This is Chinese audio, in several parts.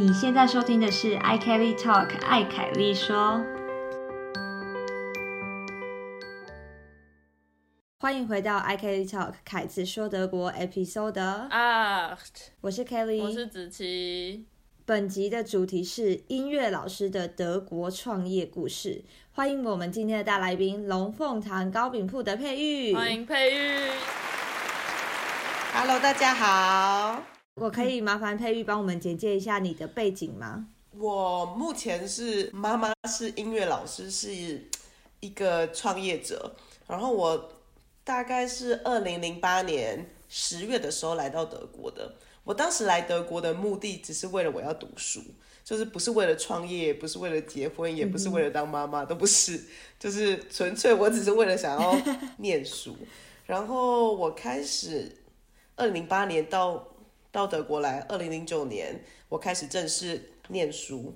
你现在收听的是 i Kelly Talk 艾凯丽说，欢迎回到 i Kelly Talk 凯子说德国 Episode 啊，我是 Kelly，我是子琪。本集的主题是音乐老师的德国创业故事，欢迎我们今天的大来宾龙凤堂糕饼铺的佩玉，欢迎佩玉。Hello，大家好。我可以麻烦佩玉帮我们简介一下你的背景吗？我目前是妈妈是音乐老师，是一个创业者。然后我大概是二零零八年十月的时候来到德国的。我当时来德国的目的只是为了我要读书，就是不是为了创业，也不是为了结婚，也不是为了当妈妈，都不是，就是纯粹我只是为了想要念书。然后我开始二零零八年到到德国来，二零零九年我开始正式念书，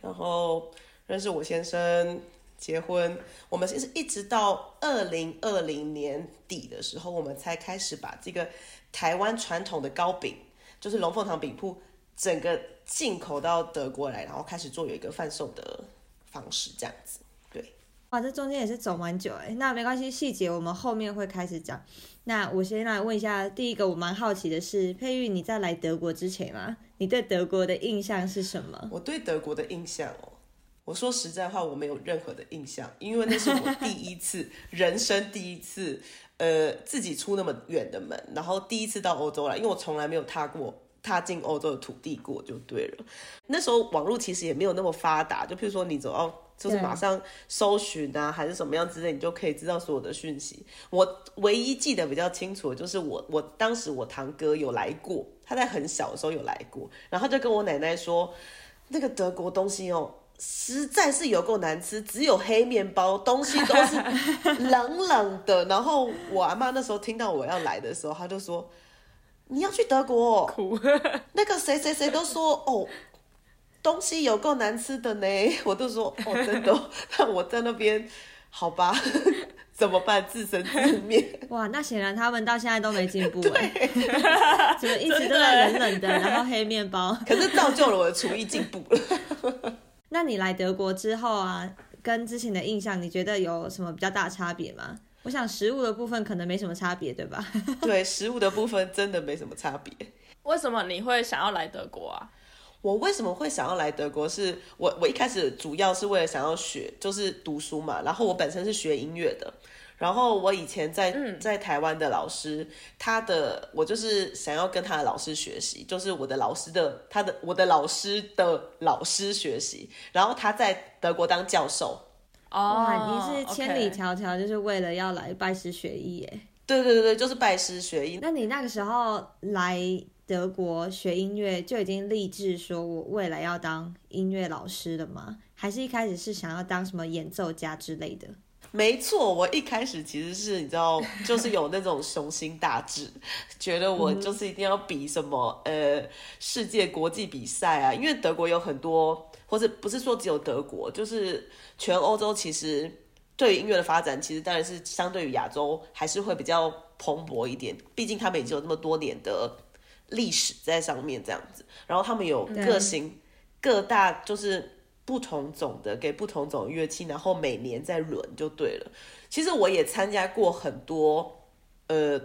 然后认识我先生，结婚。我们其实一直到二零二零年底的时候，我们才开始把这个。台湾传统的糕饼就是龙凤堂饼铺，整个进口到德国来，然后开始做有一个贩售的方式，这样子。对，哇，这中间也是走蛮久哎，那没关系，细节我们后面会开始讲。那我先来问一下，第一个我蛮好奇的是，佩玉，你在来德国之前啊，你对德国的印象是什么？我对德国的印象哦，我说实在话，我没有任何的印象，因为那是我第一次，人生第一次。呃，自己出那么远的门，然后第一次到欧洲来，因为我从来没有踏过踏进欧洲的土地过，就对了。那时候网络其实也没有那么发达，就譬如说你走到就是马上搜寻啊，还是什么样之类，你就可以知道所有的讯息。我唯一记得比较清楚的就是我我当时我堂哥有来过，他在很小的时候有来过，然后就跟我奶奶说，那个德国东西哦。实在是有够难吃，只有黑面包，东西都是冷冷的。然后我阿妈那时候听到我要来的时候，她就说：“你要去德国？那个谁谁谁都说哦，东西有够难吃的呢。”我都说：“哦，真的。”那我在那边，好吧，怎么办？自生自灭。哇，那显然他们到现在都没进步哎，怎么一直都在冷冷的，然后黑面包？可是造就了我的厨艺进步了。那你来德国之后啊，跟之前的印象，你觉得有什么比较大的差别吗？我想食物的部分可能没什么差别，对吧？对，食物的部分真的没什么差别。为什么你会想要来德国啊？我为什么会想要来德国？是我我一开始主要是为了想要学，就是读书嘛。然后我本身是学音乐的。然后我以前在在台湾的老师，他的我就是想要跟他的老师学习，就是我的老师的他的我的老师的老师学习。然后他在德国当教授，哦，你是千里迢迢就是为了要来拜师学艺耶？对对对对，就是拜师学艺。那你那个时候来德国学音乐，就已经立志说我未来要当音乐老师了吗？还是一开始是想要当什么演奏家之类的？没错，我一开始其实是你知道，就是有那种雄心大志，觉得我就是一定要比什么呃世界国际比赛啊，因为德国有很多，或者不是说只有德国，就是全欧洲其实对于音乐的发展，其实当然是相对于亚洲还是会比较蓬勃一点，毕竟他们已经有那么多年的历史在上面这样子，然后他们有各型各大就是。不同种的给不同种乐器，然后每年再轮就对了。其实我也参加过很多呃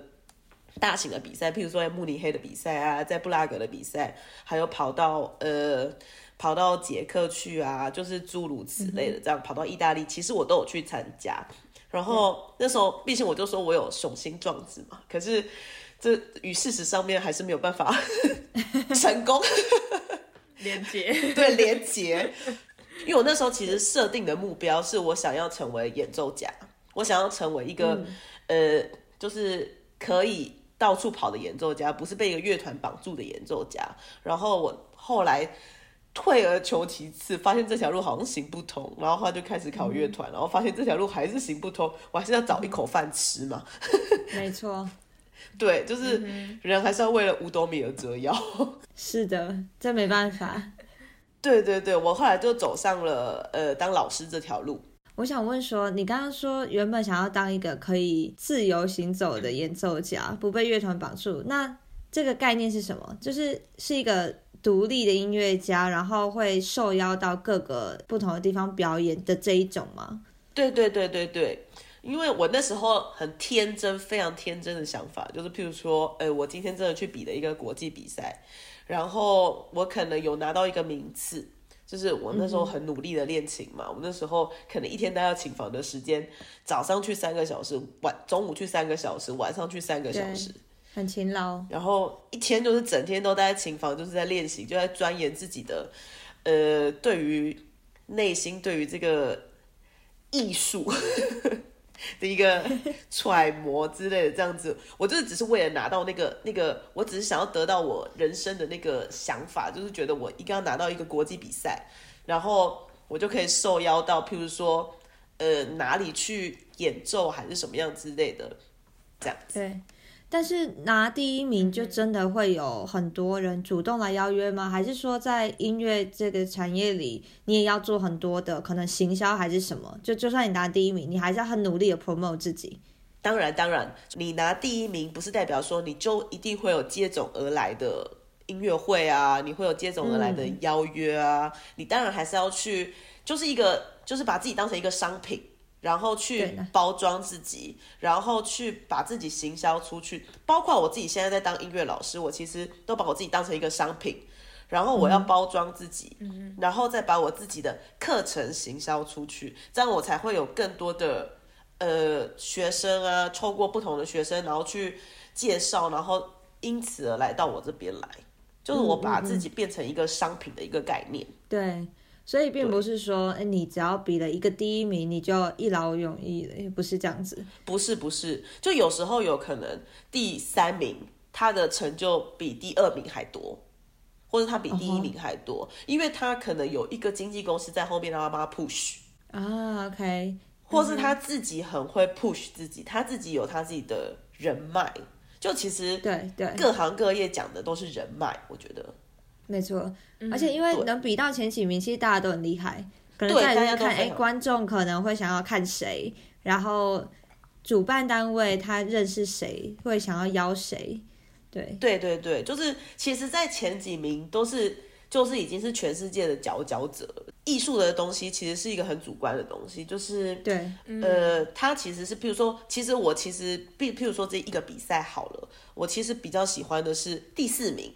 大型的比赛，譬如说在慕尼黑的比赛啊，在布拉格的比赛，还有跑到呃跑到捷克去啊，就是诸如此类的，这样跑到意大利，其实我都有去参加。然后那时候，毕竟我就说我有雄心壮志嘛，可是这与事实上面还是没有办法 成功连接，对连接。因为我那时候其实设定的目标是我想要成为演奏家，我想要成为一个呃，就是可以到处跑的演奏家，不是被一个乐团绑住的演奏家。然后我后来退而求其次，发现这条路好像行不通，然后他就开始考乐团，然后发现这条路还是行不通，我还是要找一口饭吃嘛。没错，对，就是人还是要为了五斗米而折腰。是的，这没办法。对对对，我后来就走上了呃当老师这条路。我想问说，你刚刚说原本想要当一个可以自由行走的演奏家，不被乐团绑住，那这个概念是什么？就是是一个独立的音乐家，然后会受邀到各个不同的地方表演的这一种吗？对对对对对，因为我那时候很天真，非常天真的想法，就是譬如说，呃，我今天真的去比了一个国际比赛，然后我可能有拿到一个名次，就是我那时候很努力的练琴嘛，我那时候可能一天待到琴房的时间，早上去三个小时，晚中午去三个小时，晚上去三个小时。很勤劳，然后一天就是整天都待在琴房，就是在练习，就在钻研自己的，呃，对于内心对于这个艺术 的一个揣摩之类的，这样子，我就是只是为了拿到那个那个，我只是想要得到我人生的那个想法，就是觉得我一定要拿到一个国际比赛，然后我就可以受邀到，譬如说，呃，哪里去演奏还是什么样之类的，这样子。对。但是拿第一名就真的会有很多人主动来邀约吗？还是说在音乐这个产业里，你也要做很多的可能行销还是什么？就就算你拿第一名，你还是要很努力的 promote 自己。当然，当然，你拿第一名不是代表说你就一定会有接踵而来的音乐会啊，你会有接踵而来的邀约啊。你当然还是要去，就是一个就是把自己当成一个商品。然后去包装自己，然后去把自己行销出去。包括我自己现在在当音乐老师，我其实都把我自己当成一个商品，然后我要包装自己，然后再把我自己的课程行销出去，这样我才会有更多的呃学生啊，透过不同的学生，然后去介绍，然后因此而来到我这边来，就是我把自己变成一个商品的一个概念。对。所以并不是说，哎，你只要比了一个第一名，你就一劳永逸了，也不是这样子。不是不是，就有时候有可能第三名他的成就比第二名还多，或者他比第一名还多，因为他可能有一个经纪公司在后面让他帮他 push 啊，OK，或是他自己很会 push 自己，他自己有他自己的人脉，就其实对对，各行各业讲的都是人脉，我觉得。没错，而且因为能比到前几名，其实大家都很厉害。可能在看，哎，观众可能会想要看谁，然后主办单位他认识谁，会想要邀谁。对，对对对，就是其实，在前几名都是，就是已经是全世界的佼佼者。艺术的东西其实是一个很主观的东西，就是对，呃，它其实是，譬如说，其实我其实，譬譬如说这一个比赛好了，我其实比较喜欢的是第四名。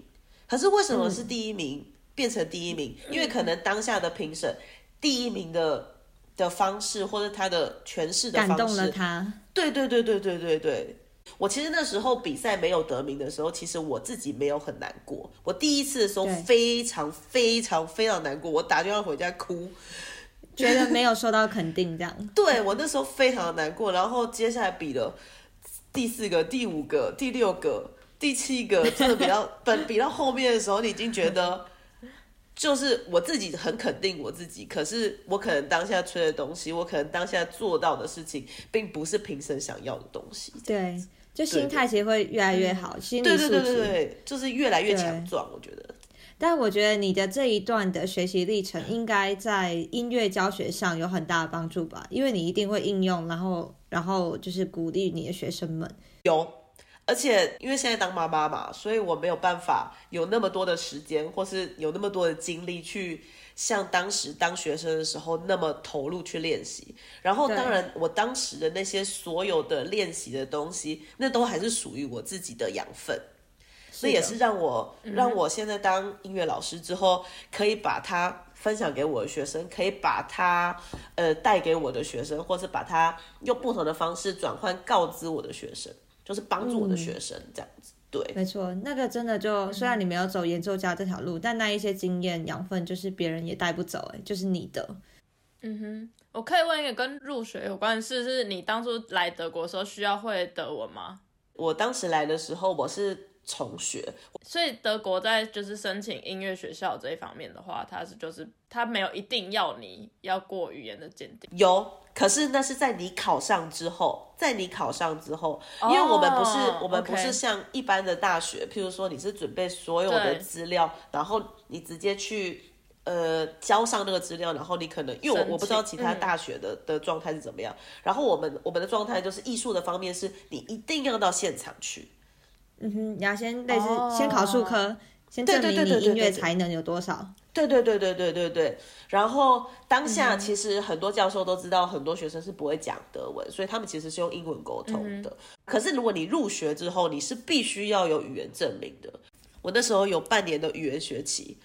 可是为什么是第一名变成第一名？因为可能当下的评审第一名的的方式或者他的诠释的方式，感动了他。对对对对对对对。我其实那时候比赛没有得名的时候，其实我自己没有很难过。我第一次的时候非常非常非常难过，我打电话回家哭，觉得没有受到肯定这样。对我那时候非常的难过。然后接下来比了第四个、第五个、第六个。第七个真的比较 本比到后面的时候，你已经觉得就是我自己很肯定我自己，可是我可能当下吹的东西，我可能当下做到的事情，并不是评审想要的东西。对，就心态其实会越来越好，心理素质就是越来越强壮。我觉得，但我觉得你的这一段的学习历程，应该在音乐教学上有很大的帮助吧？因为你一定会应用，然后然后就是鼓励你的学生们有。而且因为现在当妈妈嘛，所以我没有办法有那么多的时间，或是有那么多的精力去像当时当学生的时候那么投入去练习。然后，当然我当时的那些所有的练习的东西，那都还是属于我自己的养分。那也是让我让我现在当音乐老师之后，可以把它分享给我的学生，可以把它呃带给我的学生，或是把它用不同的方式转换告知我的学生。就是帮助我的学生这样子，对，没错，那个真的就虽然你没有走演奏家这条路，但那一些经验养分就是别人也带不走，哎，就是你的。嗯哼，我可以问一个跟入学有关的事，是你当初来德国的时候需要会德文吗？我当时来的时候我是重学，所以德国在就是申请音乐学校这一方面的话，它是就是它没有一定要你要过语言的鉴定，有。可是那是在你考上之后，在你考上之后，因为我们不是我们不是像一般的大学，譬如说你是准备所有的资料，然后你直接去呃交上那个资料，然后你可能因为我我不知道其他大学的的状态是怎么样，然后我们我们的状态就是艺术的方面是你一定要到现场去，嗯哼，你要先类似先考数科。先证明你音乐才能有多少。对对对对对对对。然后当嗯下其实很多教授都知道，很多学生是不会讲德文，所以他们其实是用英文沟通嗯的。可是如果你入学之后，你是必须要有语言证明的。我那时候有半年的语言学期，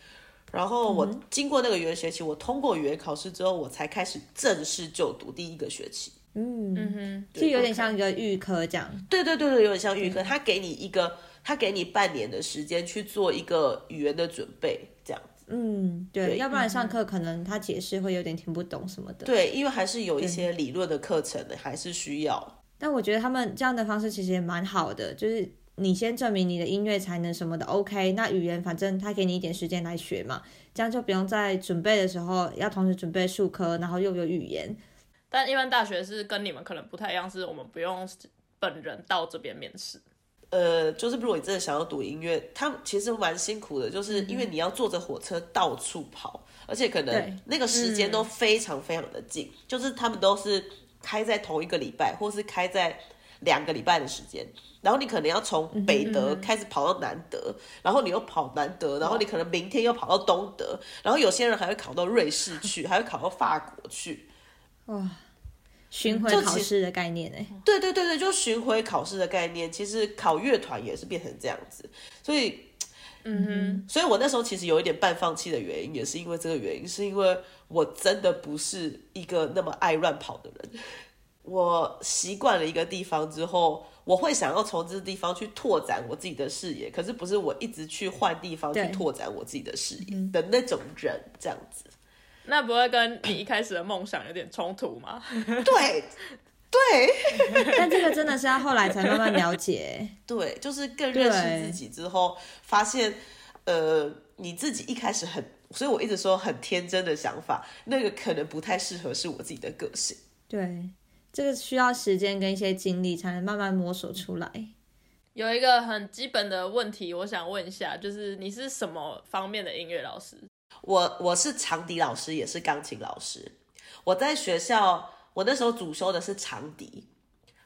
然后我嗯经过那个语言学期，我通过语言考试之后，我才开始正式就读第一个学期。嗯，嗯哼，就有点像一个预科这样。对对对对，有点像预科，他给你一个，他给你半年的时间去做一个语言的准备，这样。嗯，对，对要不然上课可能他解释会有点听不懂什么的。对，因为还是有一些理论的课程的，还是需要。但我觉得他们这样的方式其实也蛮好的，就是你先证明你的音乐才能什么的，OK。那语言反正他给你一点时间来学嘛，这样就不用在准备的时候要同时准备数科，然后又有语言。但一般大学是跟你们可能不太一样，是我们不用本人到这边面试。呃，就是如果你真的想要读音乐，他其实蛮辛苦的，就是因为你要坐着火车到处跑，而且可能那个时间都非常非常的近，就是他们都是开在同一个礼拜，或是开在两个礼拜的时间。然后你可能要从北德开始跑到南德，然后你又跑南德，然后你可能明天又跑到东德，然后有些人还会考到瑞士去，还会考到法国去。巡回考试的概念哎，对对对对，就巡回考试的概念，其实考乐团也是变成这样子，所以，嗯哼，所以我那时候其实有一点半放弃的原因，也是因为这个原因，是因为我真的不是一个那么爱乱跑的人。我习惯了一个地方之后，我会想要从这个地方去拓展我自己的视野，可是不是我一直去换地方去拓展我自己的视野的那种人，这样子。那不会跟你一开始的梦想有点冲突吗？对，对。但这个真的是要后来才慢慢了解。对，就是更认识自己之后，发现，呃，你自己一开始很，所以我一直说很天真的想法，那个可能不太适合是我自己的个性。对，这个需要时间跟一些经历才能慢慢摸索出来。有一个很基本的问题，我想问一下，就是你是什么方面的音乐老师？我我是长笛老师，也是钢琴老师。我在学校，我那时候主修的是长笛，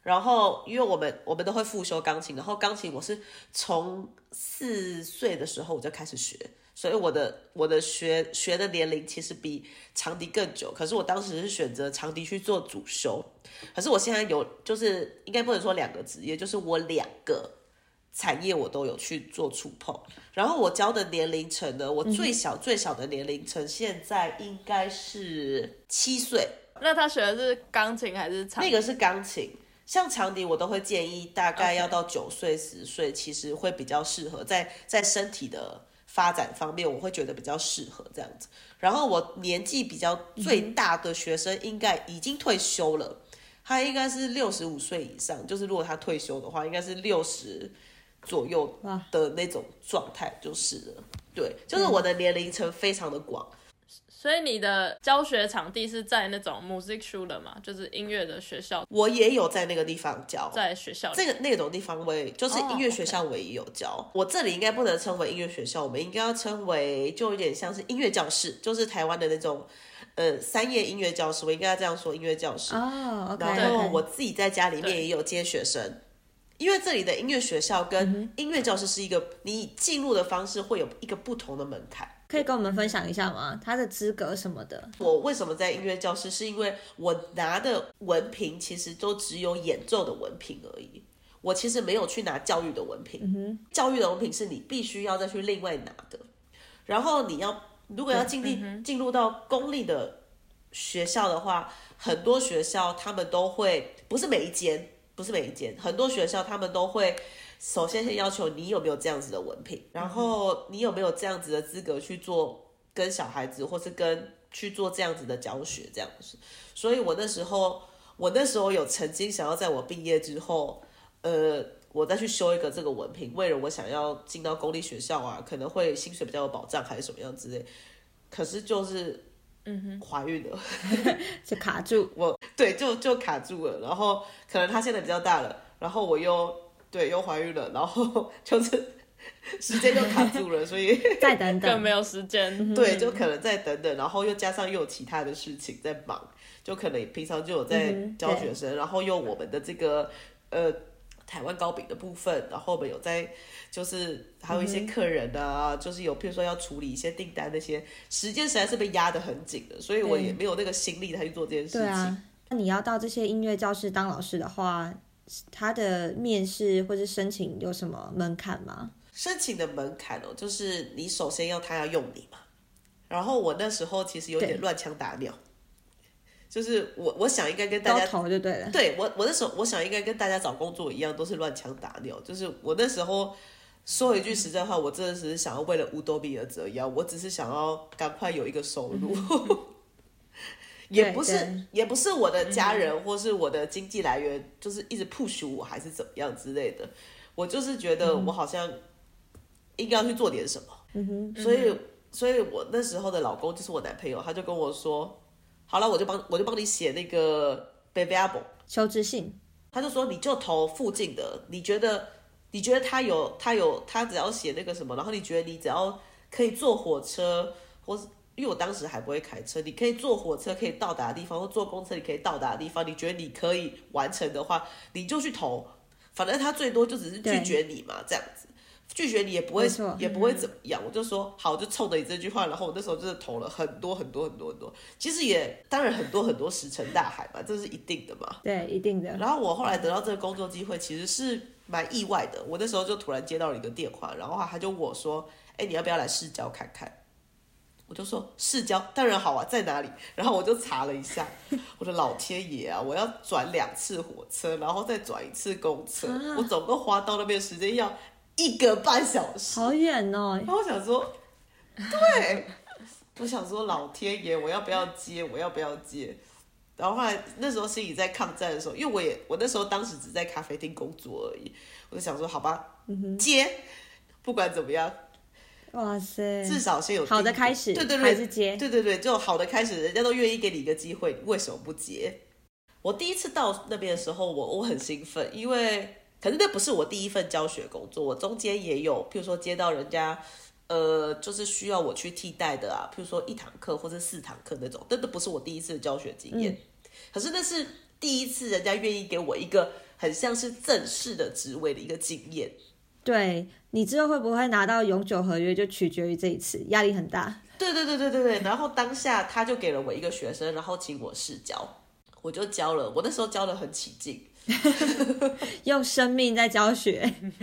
然后因为我们我们都会复修钢琴，然后钢琴我是从四岁的时候我就开始学，所以我的我的学学的年龄其实比长笛更久。可是我当时是选择长笛去做主修，可是我现在有就是应该不能说两个职业，就是我两个产业我都有去做触碰。然后我教的年龄层呢，我最小最小的年龄层现在应该是七岁，那他学的是钢琴还是长？那个是钢琴。像长笛，我都会建议大概要到九岁十岁，其实会比较适合在在身体的发展方面，我会觉得比较适合这样子。然后我年纪比较最大的学生应该已经退休了，他应该是六十五岁以上，就是如果他退休的话，应该是六十左右的那种状态就是了。对，就是我的年龄层非常的广。所以你的教学场地是在那种 music school 的嘛，就是音乐的学校，我也有在那个地方教，在学校。这个那种地方我也就是音乐学校我也有教。我这里应该不能称为音乐学校，我们应该要称为就有点像是音乐教室，就是台湾的那种呃三叶音乐教室，我应该要这样说音乐教室。哦，OK，然后我自己在家里面也有接学生。因为这里的音乐学校跟音乐教室是一个，你进入的方式会有一个不同的门槛。可以跟我们分享一下吗？他的资格什么的？我为什么在音乐教室？是因为我拿的文凭其实都只有演奏的文凭而已，我其实没有去拿教育的文凭。教育的文凭是你必须要再去另外拿的。然后你要如果要进入进入到公立的学校的话，很多学校他们都会，不是每一间，不是每一间，很多学校他们都会。首先，先要求你有没有这样子的文凭，然后你有没有这样子的资格去做跟小孩子，或是跟去做这样子的教学，这样子。所以我那时候，我那时候有曾经想要在我毕业之后，呃，我再去修一个这个文凭，为了我想要进到公立学校啊，可能会薪水比较有保障，还是什么样之类。可是就是，嗯哼，怀孕了。就卡住，我对就就卡住了，然后可能他现在比较大了，然后我又对又怀孕了，然后 就是时间就卡住了，所以 再等等，更没有时间。对就可能再等等，然后又加上又有其他的事情在忙，就可能平常就有在教学生，然后又我们的这个呃台湾糕饼的部分，然后我们有在就是还有一些客人啊，就是有譬如说要处理一些订单那些，时间实在是被压得很紧的，所以我也没有那个心力再去做这件事情。对啊，那你要到这些音乐教室当老师的话，他的面试或者申请有什么门槛吗？申请的门槛哦，就是你首先要他要用你嘛。然后我那时候其实有点乱枪打鸟，就是我我想应该跟大家投就对了。对我我那时候我想应该跟大家找工作一样，都是乱枪打鸟。就是我那时候说一句实在话，我真的只是想要为了乌多比而折腰，我只是想要赶快有一个收入，也不是也不是我的家人或是我的经济来源，就是一直 push 我还是怎么样之类的。我就是觉得我好像应该要去做点什么，嗯所以。所以我那时候的老公就是我男朋友，他就跟我说：“好了，我就帮我就帮你写那个 baby album 求职信。”他就说：“你就投附近的，你觉得你觉得他有他有他只要写那个什么，然后你觉得你只要可以坐火车，或是因为我当时还不会开车，你可以坐火车可以到达的地方，或坐公车你可以到达的地方，你觉得你可以完成的话，你就去投，反正他最多就只是拒绝你嘛，这样子。”拒绝你也不会，也不会怎么样。我就说好，就冲着你这句话，然后我那时候就是投了很多很多很多很多。其实也当然很多很多石沉大海嘛，这是一定的嘛。对，一定的。然后我后来得到这个工作机会，其实是蛮意外的。我那时候就突然接到了一个电话，然后他就问我说：“哎，你要不要来试教看看？”我就说：“市郊当然好啊，在哪里？” 然后我就查了一下，我的老天爷啊，我要转两次火车，然后再转一次公车，我总共花到那边时间要。一个半小时，好远哦！然后我想说，对，我想说老天爷，我要不要接？我要不要接？然后后来那时候心里在抗战的时候，因为我也我那时候当时只在咖啡厅工作而已，我就想说好吧，接，不管怎么样，哇塞，至少先有好的开始，对对对，还是接，对对对，就好的开始，人家都愿意给你一个机会，为什么不接？我第一次到那边的时候，我我很兴奋，因为。可是那不是我第一份教学工作，我中间也有，譬如说接到人家，呃，就是需要我去替代的啊，譬如说一堂课或者四堂课那种，但都不是我第一次的教学经验。可是那是第一次人家愿意给我一个很像是正式的职位的一个经验。对你之后会不会拿到永久合约，就取决于这一次，压力很大。对对对对对对。然后当下他就给了我一个学生，然后请我试教，我就教了，我那时候教的很起劲。用生命在教学，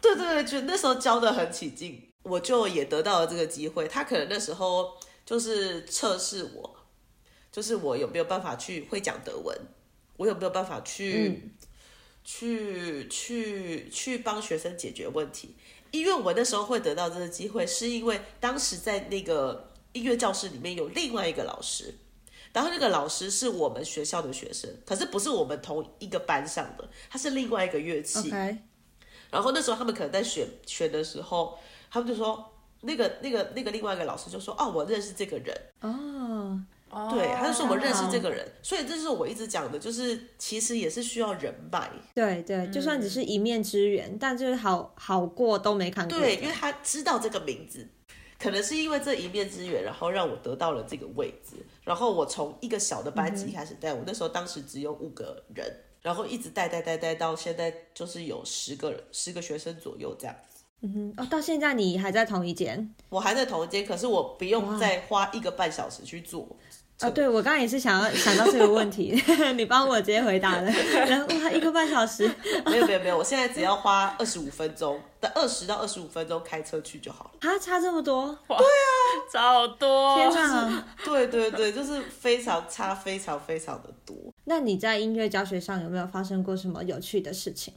对对对，就那时候教的很起劲，我就也得到了这个机会。他可能那时候就是测试我，就是我有没有办法去会讲德文，我有没有办法去去去去帮学生解决问题。因为我那时候会得到这个机会，是因为当时在那个音乐教室里面有另外一个老师。然后那个老师是我们学校的学生，可是不是我们同一个班上的，他是另外一个乐器。然后那时候他们可能在选选的时候，他们就说那个那个那个另外一个老师就说哦，我认识这个人哦，对，他就说我认识这个人，所以这是我一直讲的，就是其实也是需要人脉。对对，就算只是一面之缘，但就是好好过都没看过。对，因为他知道这个名字。可能是因为这一面之缘，然后让我得到了这个位置。然后我从一个小的班级开始带，我那时候当时只有五个人，然后一直带带带带到现在，就是有十个人，十个学生左右这样子。嗯哼，哦，到现在你还在同一间？我还在同一间，可是我不用再花一个半小时去做。啊，对，我刚刚也是想要想到这个问题，你帮我直接回答了。然后哇，一个半小时，没有没有没有，我现在只要花二十五分钟，等二十到二十五分钟开车去就好了。啊，差这么多？对啊，差好多。天哪！对对对，就是非常差，非常非常的多。那你在音乐教学上有没有发生过什么有趣的事情？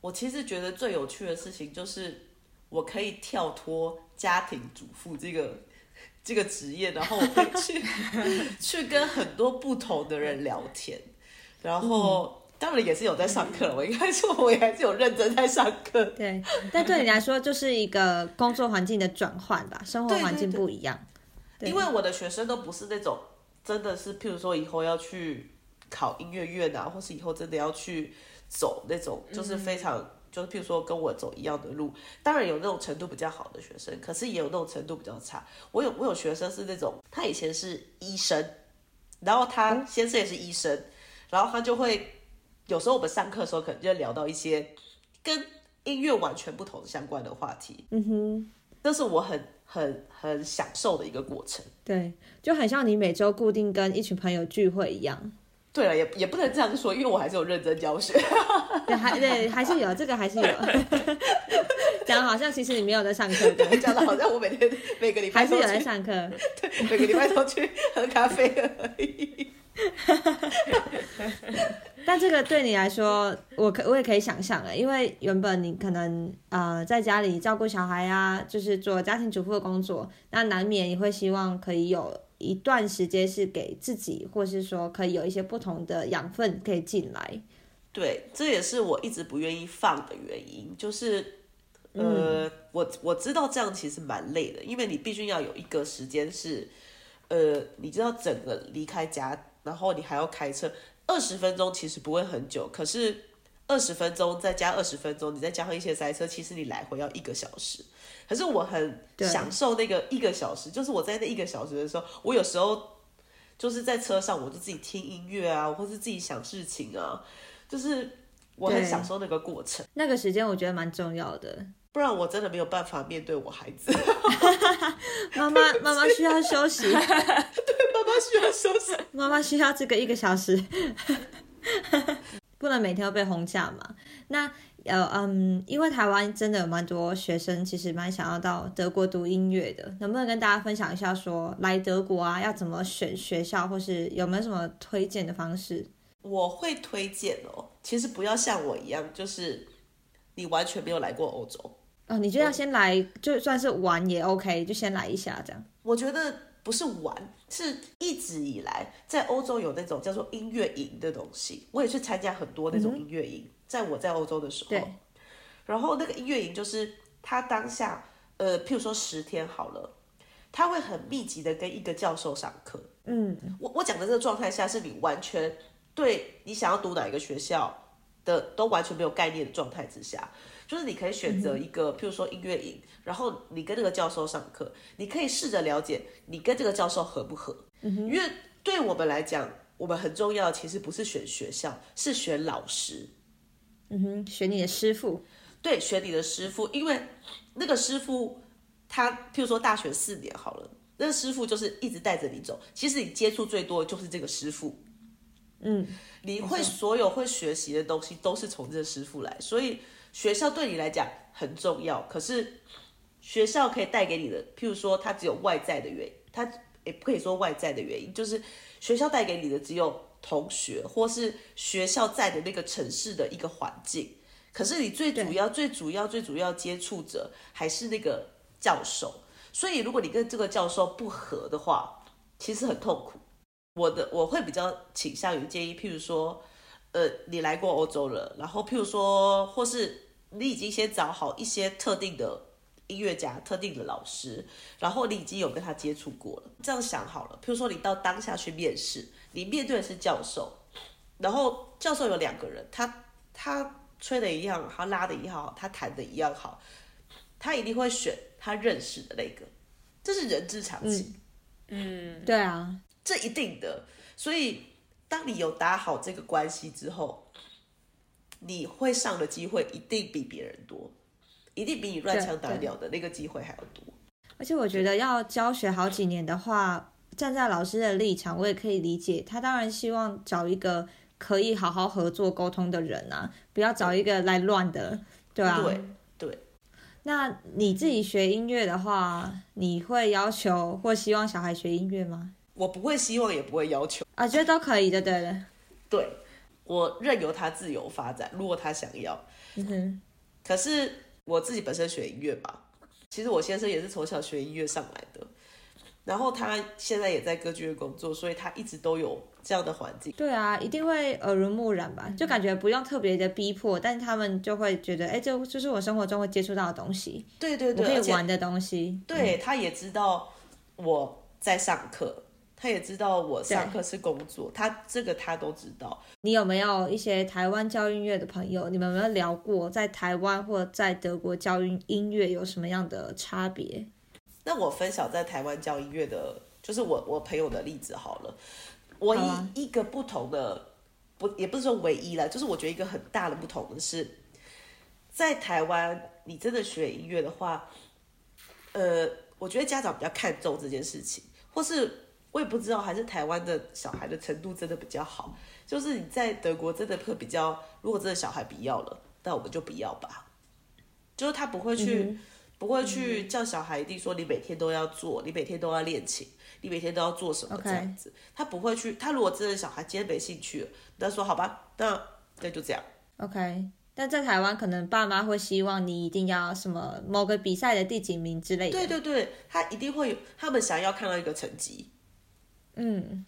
我其实觉得最有趣的事情就是我可以跳脱家庭主妇这个。这个职业，然后我会去 去跟很多不同的人聊天，然后当然也是有在上课了。我应该说，我也还是有认真在上课。对，但对你来说，就是一个工作环境的转换吧，生活环境不一样。因为我的学生都不是那种真的是，譬如说以后要去考音乐院啊，或是以后真的要去走那种，就是非常。就是譬如说跟我走一样的路，当然有那种程度比较好的学生，可是也有那种程度比较差。我有我有学生是那种，他以前是医生，然后他先生也是医生，然后他就会有时候我们上课的时候可能就会聊到一些跟音乐完全不同相关的话题，嗯哼，这是我很很很享受的一个过程。对，就很像你每周固定跟一群朋友聚会一样。对了，也也不能这样说，因为我还是有认真教学。对，还对，还是有这个，还是有。讲的好像其实你没有在上课的，讲的好像我每天每个礼拜还是有在上课。对，每个礼拜都去喝咖啡而已。但这个对你来说，我可我也可以想象的，因为原本你可能呃在家里照顾小孩啊，就是做家庭主妇的工作，那难免你会希望可以有一段时间是给自己，或是说可以有一些不同的养分可以进来。对，这也是我一直不愿意放的原因，就是呃，我我知道这样其实蛮累的，因为你必须要有一个时间是，呃，你知道整个离开家，然后你还要开车，二十分钟其实不会很久，可是二十分钟再加二十分钟，你再加上一些塞车，其实你来回要一个小时。可是我很享受那个一个小时，就是我在那一个小时的时候，我有时候就是在车上，我就自己听音乐啊，或是自己想事情啊，就是我很享受那个过程。那个时间我觉得蛮重要的。不然我真的没有办法面对我孩子。妈妈妈妈需要休息，对妈妈需要休息。妈妈需要这个一个小时，不能每天都被轰炸嘛。那呃嗯，因为台湾真的有蛮多学生，其实蛮想要到德国读音乐的，能不能跟大家分享一下说来德国啊要怎么选学校，或是有没有什么推荐的方式？我会推荐哦，其实不要像我一样，就是你完全没有来过欧洲。哦，你就要先来，就算是玩也 OK，就先来一下这样。我觉得不是玩，是一直以来在欧洲有那种叫做音乐营的东西。我也去参加很多那种音乐营，在我在欧洲的时候。然后那个音乐营就是他当下，呃，譬如说十天好了，他会很密集的跟一个教授上课。嗯，我我讲的这个状态下，是你完全对你想要读哪一个学校的都完全没有概念的状态之下，就是你可以选择一个，譬如说音乐营，然后你跟那个教授上课，你可以试着了解你跟这个教授合不合，因为对我们来讲，我们很重要，其实不是选学校，是选老师，嗯哼，学你的师傅。对，学你的师傅，因为那个师傅他，譬如说大学四年好了，那个师傅就是一直带着你走，其实你接触最多的就是这个师傅。嗯，你会所有会学习的东西都是从这个师傅来，所以学校对你来讲很重要。可是学校可以带给你的，譬如说它只有外在的原因，它也不可以说外在的原因，就是学校带给你的只有同学或是学校在的那个城市的一个环境。可是你最主要、最主要、最主要接触者还是那个教授，所以如果你跟这个教授不合的话，其实很痛苦。我的我会比较倾向于建议，譬如说，呃，你来过欧洲了，然后譬如说，或是你已经先找好一些特定的音乐家、特定的老师，然后你已经有跟他接触过了，这样想好了。譬如说，你到当下去面试，你面对的是教授，然后教授有两个人，他他吹的一样，他拉的一样好，他弹的一样好，他一定会选他认识的那个，这是人之常情。嗯，对啊，这一定的。所以，当你有打好这个关系之后，你会上的机会一定比别人多，一定比你乱枪打鸟的那个机会还要多。而且我觉得要教学好几年的话，站在老师的立场，我也可以理解，他当然希望找一个可以好好合作沟通的人啊，不要找一个来乱的，对啊。对对，那你自己学音乐的话，你会要求或希望小孩学音乐吗？我不会希望，也不会要求，啊，觉得都可以的，对了。对我任由他自由发展，如果他想要。嗯哼，可是我自己本身学音乐吧，其实我先生也是从小学音乐上来的，然后他现在也在歌剧院工作，所以他一直都有这样的环境。对啊，一定会耳濡目染吧，就感觉不用特别的逼迫，但是他们就会觉得，哎，这就是我生活中会接触到的东西，对对对，我可以玩的东西。对，他也知道我在上课，他也知道我上课是工作，他这个他都知道。你有没有一些台湾教音乐的朋友？你们有没有聊过在台湾或在德国教音音乐有什么样的差别？那我分享在台湾教音乐的，就是我我朋友的例子好了。我一啊一个不同的不也不是说唯一了，就是我觉得一个很大的不同的是，在台湾你真的学音乐的话，呃，我觉得家长比较看重这件事情，或是我也不知道，还是台湾的小孩的程度真的比较好。就是你在德国真的会比较，如果真的小孩不要了，那我们就不要吧。就是他不会去，不会去叫小孩一定说你每天都要做，你每天都要练琴，你每天都要做什么这样子。他不会去，他如果真的小孩今天没兴趣了，那说好吧，那那就这样。OK，但在台湾可能爸妈会希望你一定要什么某个比赛的第几名之类的。对对对，他一定会有，他们想要看到一个成绩。嗯，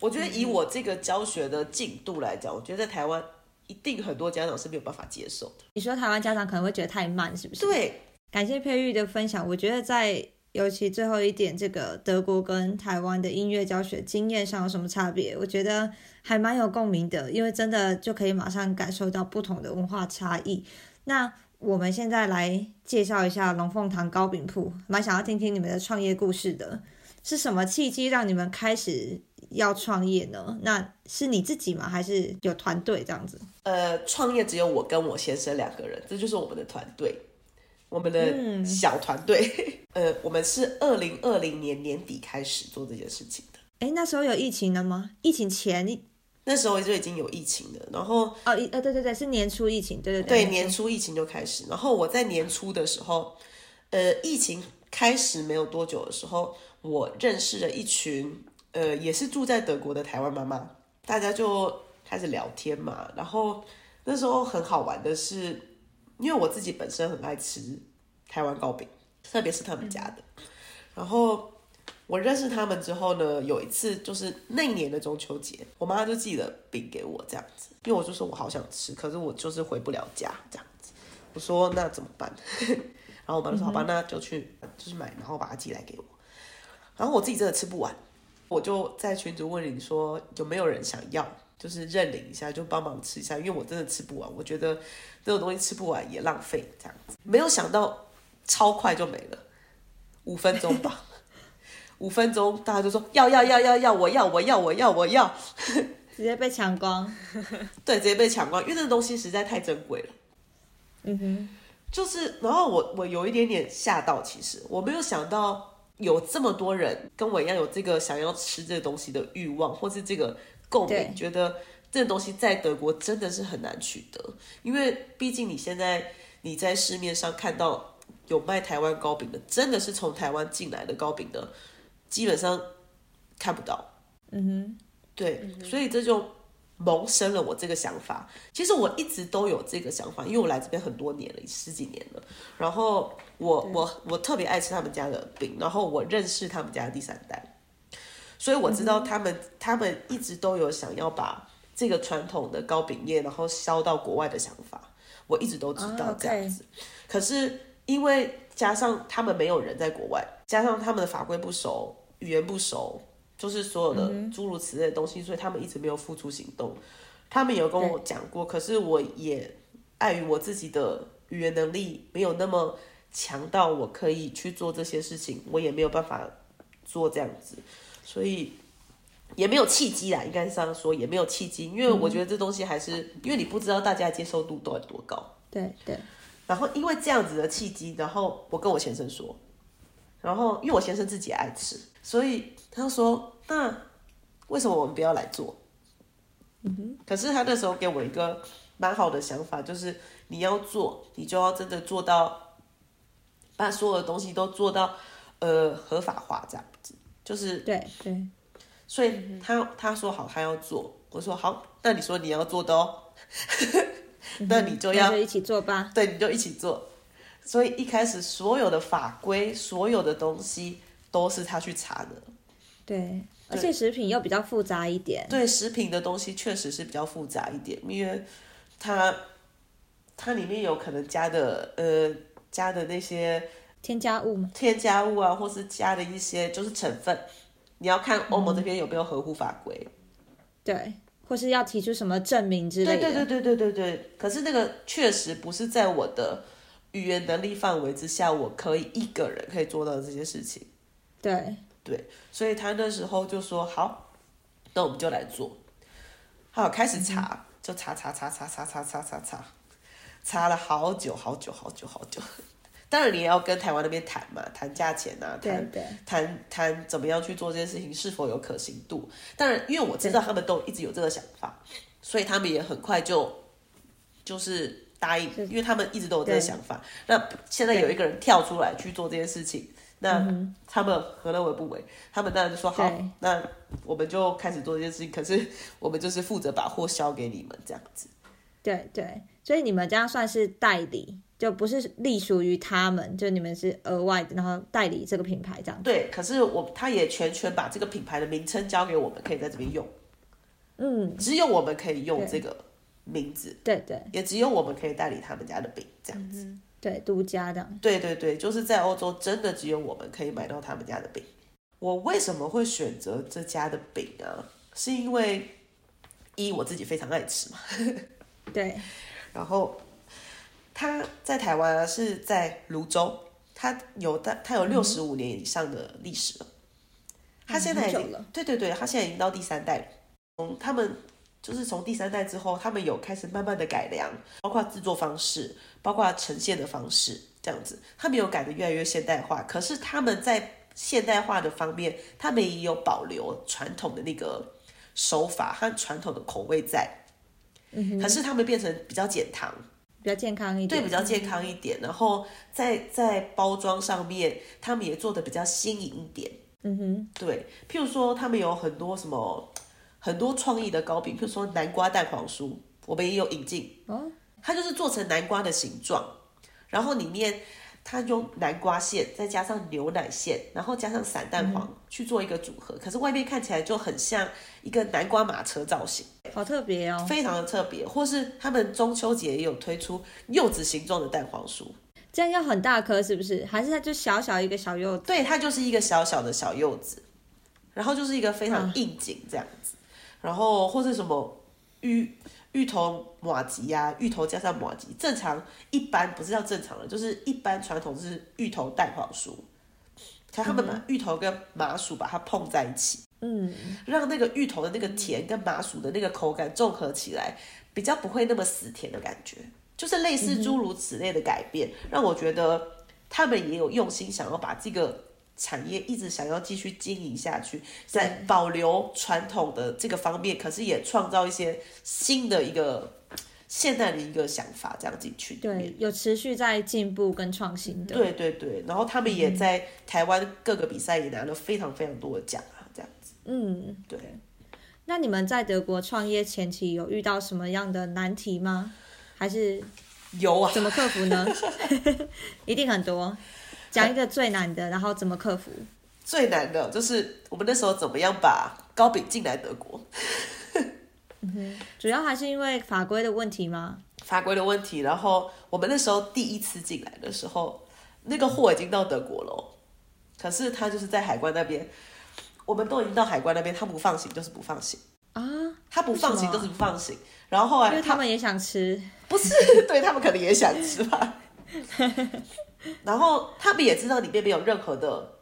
我觉得以我这个教学的进度来讲，我觉得在台湾一定很多家长是没有办法接受的。你说台湾家长可能会觉得太慢，是不是？对，感谢佩玉的分享。我觉得在尤其最后一点，这个德国跟台湾的音乐教学经验上有什么差别？我觉得还蛮有共鸣的，因为真的就可以马上感受到不同的文化差异。那我们现在来介绍一下龙凤堂糕饼铺，蛮想要听听你们的创业故事的，是什么契机让你们开始要创业呢？那是你自己吗？还是有团队这样子？呃，创业只有我跟我先生两个人，这就是我们的团队，我们的小团队。呃，我们是二零二零年年底开始做这件事情的。哎，那时候有疫情了吗？疫情前那时候就已经有疫情了，然后哦，一呃，对对对，是年初疫情，对对对对年初疫情就开始，然后我在年初的时候，呃，疫情开始没有多久的时候，我认识了一群呃也是住在德国的台湾妈妈，大家就开始聊天嘛，然后那时候很好玩的是，因为我自己本身很爱吃台湾糕饼，特别是他们家的，然后。我认识他们之后呢，有一次就是那一年的中秋节，我妈就寄了饼给我这样子，因为我就说我好想吃，可是我就是回不了家这样子。我说那怎么办？然后我妈就说好吧，那就去就是买，然后把它寄来给我。然后我自己真的吃不完，我就在群组问你说有没有人想要，就是认领一下，就帮忙吃一下，因为我真的吃不完，我觉得这种东西吃不完也浪费这样子。没有想到超快就没了，五分钟吧。五分钟，大家就说要要要要要，我要我要我要我要，直接被抢光。对，直接被抢光，因为这个东西实在太珍贵了。嗯哼，就是，然后我我有一点点吓到，其实我没有想到有这么多人跟我一样有这个想要吃这个东西的欲望，或是这个共对鸣，觉得这个东西在德国真的是很难取得，因为毕竟你现在你在市面上看到有卖台湾糕饼的，真的是从台湾进来的糕饼的，基本上看不到。嗯哼，对，所以这就萌生了我这个想法。其实我一直都有这个想法，因为我来这边很多年了，十几年了。然后我我我特别爱吃他们家的饼，然后我认识他们家的第三代，所以我知道他们、他们一直都有想要把这个传统的糕饼业，然后销到国外的想法。我一直都知道啊这样子，可是因为加上他们没有人在国外，加上他们的法规不熟，语言不熟，就是所有的诸如此类的东西，所以他们一直没有付出行动。他们有跟我讲过，可是我也碍于我自己的语言能力没有那么强到我可以去做这些事情，我也没有办法做这样子，所以也没有契机啦，应该是这样说，也没有契机，因为我觉得这东西还是因为你不知道大家的接受度到底多高。对对，然后因为这样子的契机，然后我跟我先生说，然后因为我先生自己也爱吃，所以他就说，那为什么我们不要来做？嗯哼可是他那时候给我一个蛮好的想法，就是你要做，你就要真的做到，把所有的东西都做到呃合法化这样子，就是对对，所以他他说好他要做，我说好，那你说你要做的哦，那你就要一起做吧。对，你就一起做。所以一开始所有的法规、所有的东西都是他去查的。对，而且食品又比较复杂一点。对，食品的东西确实是比较复杂一点，因为它它里面有可能加的呃加的那些添加物嘛，添加物啊，或是加的一些就是成分，你要看欧盟这边有没有合乎法规。对，或是要提出什么证明之类的。对对对对对对对。可是那个确实不是在我的语言能力范围之下，我可以一个人可以做到的这些事情。对对，所以他那时候就说好，那我们就来做。好开始查，就查查查查查查查查查，查了好久好久好久好久。当然，你也要跟台湾那边谈嘛，谈价钱啊，谈谈谈怎么样去做这件事情，是否有可行度。当然，因为我知道他们都一直有这个想法，所以他们也很快就就是答应，因为他们一直都有这个想法。那现在有一个人跳出来去做这件事情，那他们何乐而不为？他们当然就说好，那我们就开始做这件事情。可是我们就是负责把货销给你们这样子。对对，所以你们这样算是代理，就不是隶属于他们，就你们是额外的，然后代理这个品牌这样。对，可是我他也全权把这个品牌的名称交给我们，可以在这边用，嗯，只有我们可以用这个名字，对对也只有我们可以代理他们家的饼这样子。对，独家的。对对对，就是在欧洲，真的只有我们可以买到他们家的饼。我为什么会选择这家的饼啊？是因为一我自己非常爱吃嘛，对，然后他在台湾啊是在泸州，他有大他有六十五年以上的历史了。他现在已经对对对，他现在已经到第三代了。嗯，他们就是从第三代之后，他们有开始慢慢的改良，包括制作方式，包括呈现的方式，这样子，他们有改的越来越现代化。可是他们在现代化的方面，他们也有保留传统的那个手法和传统的口味在。可是他们变成比较减糖，比较健康一点对，点。比较健康一点。然后在在包装上面，他们也做的比较新颖一点。嗯哼，对，譬如说他们有很多什么很多创意的糕饼，譬如说南瓜蛋黄酥，我们也有引进。哦，它就是做成南瓜的形状，然后里面它用南瓜馅，再加上牛奶馅，然后加上散蛋黄、去做一个组合。可是外面看起来就很像一个南瓜马车造型，好特别哦。非常的特别。或是他们中秋节也有推出柚子形状的蛋黄酥，这样要很大颗是不是？还是它就小小一个小柚子？对，它就是一个小小的小柚子，然后就是一个非常应景这样子，然后或是什么芋芋头马吉呀、芋头加上马吉，正常一般不是叫正常的，就是一般传统是芋头蛋黄酥，可他们把芋头跟麻薯把它碰在一起，嗯，让那个芋头的那个甜跟麻薯的那个口感综合起来，比较不会那么死甜的感觉，就是类似诸如此类的改变，让我觉得他们也有用心想要把这个产业一直想要继续经营下去，在保留传统的这个方面，可是也创造一些新的一个现代的一个想法，这样进去对，有持续在进步跟创新的。对对对，然后他们也在台湾各个比赛也拿了非常非常多的奖啊，这样子。嗯，对。那你们在德国创业前期有遇到什么样的难题吗？还是有啊，怎么克服呢？一定很多，讲一个最难的，然后怎么克服？最难的就是我们那时候怎么样把糕饼进来德国，主要还是因为法规的问题吗？法规的问题。然后我们那时候第一次进来的时候，那个货已经到德国了哦，可是他就是在海关那边，我们都已经到海关那边，他不放行就是不放行，啊，他不放行就是不放行。然后后因来为他们也想吃。不是，对他们可能也想吃吧。然后他们也知道里面没有任何的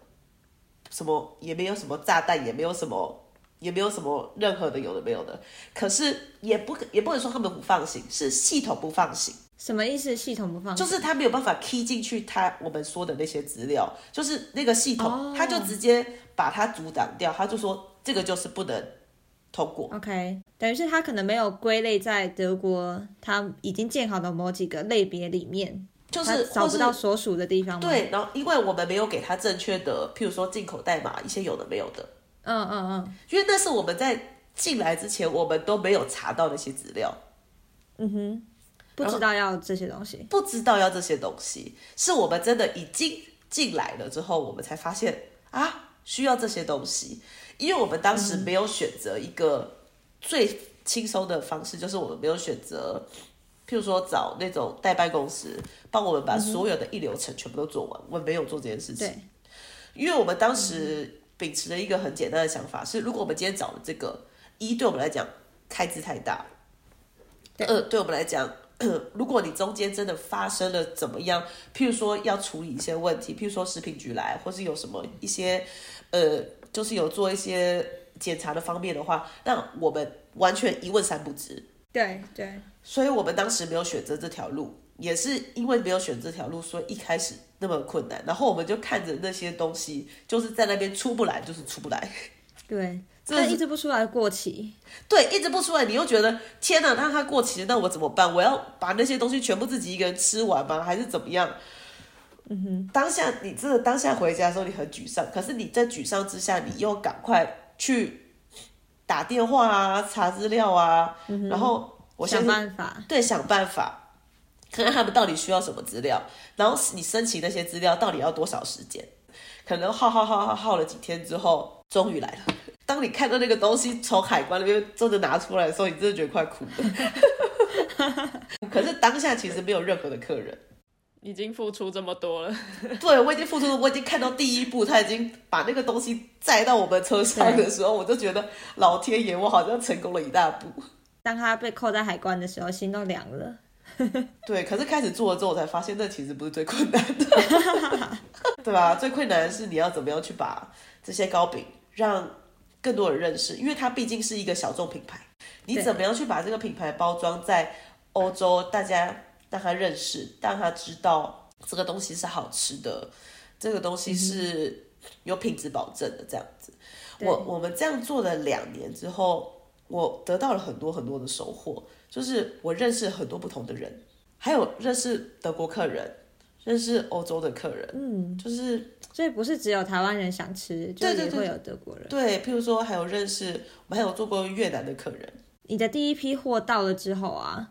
什么，也没有什么炸弹，也没有什么，也没有什么任何的有的没有的。可是也不可也不能说他们不放心，是系统不放心，什么意思？系统不放心？就是他没有办法 key 进去他我们说的那些资料，就是那个系统，哦他就直接把它阻挡掉，他就说这个就是不能通过。OK，等于是他可能没有归类在德国他已经建好的某几个类别里面，他就是找不到所属的地方吗？，对，然后因为我们没有给他正确的，譬如说进口代码，一些有的没有的，嗯嗯嗯因为那是我们在进来之前，我们都没有查到那些资料，嗯哼，不知道要这些东西。不知道要这些东西，是我们真的已经进来了之后，我们才发现啊，需要这些东西，因为我们当时没有选择一个最轻松的方式，就是我们没有选择。譬如说找那种代办公司帮我们把所有的一流程全部都做完，我们没有做这件事情。对，因为我们当时秉持了一个很简单的想法，是如果我们今天找了这个一对我们来讲开支太大，二对我们来讲，如果你中间真的发生了怎么样，譬如说要处理一些问题，譬如说食品局来，或是有什么一些呃，就是有做一些检查的方面的话，那我们完全一问三不知。对对，所以我们当时没有选择这条路，也是因为没有选这条路，所以一开始那么困难。然后我们就看着那些东西，就是在那边出不来，就是出不来。对，真一直不出来过期。对，一直不出来，你又觉得天哪，那它过期了，那我怎么办？我要把那些东西全部自己一个人吃完吗？还是怎么样？嗯哼，当下你真的当下回家的时候，你很沮丧，可是你在沮丧之下，你又赶快去打电话啊，查资料啊，然后我想办法。对，想办法看看他们到底需要什么资料，然后你申请那些资料到底要多少时间？可能耗耗耗耗耗了几天之后，终于来了。当你看到那个东西从海关那边真的拿出来的时候，你真的觉得快哭了。可是当下其实没有任何的客人，已经付出这么多了，对我已经付出了，我已经看到第一步，他已经把那个东西载到我们车上的时候，我就觉得老天爷，我好像成功了一大步。当他被扣在海关的时候，心都凉了。对，可是开始做了之后，我才发现这其实不是最困难的，对吧？最困难的是你要怎么样去把这些糕饼让更多人认识，因为它毕竟是一个小众品牌，你怎么样去把这个品牌包装在欧洲，大家让他认识，让他知道这个东西是好吃的，这个东西是有品质保证的，这样子。我我们这样做了两年之后，我得到了很多很多的收获，就是我认识很多不同的人，还有认识德国客人，认识欧洲的客人，嗯，就是所以不是只有台湾人想吃，就对对对也会有德国人。对，譬如说还有认识，我们还有做过越南的客人，你的第一批货到了之后啊，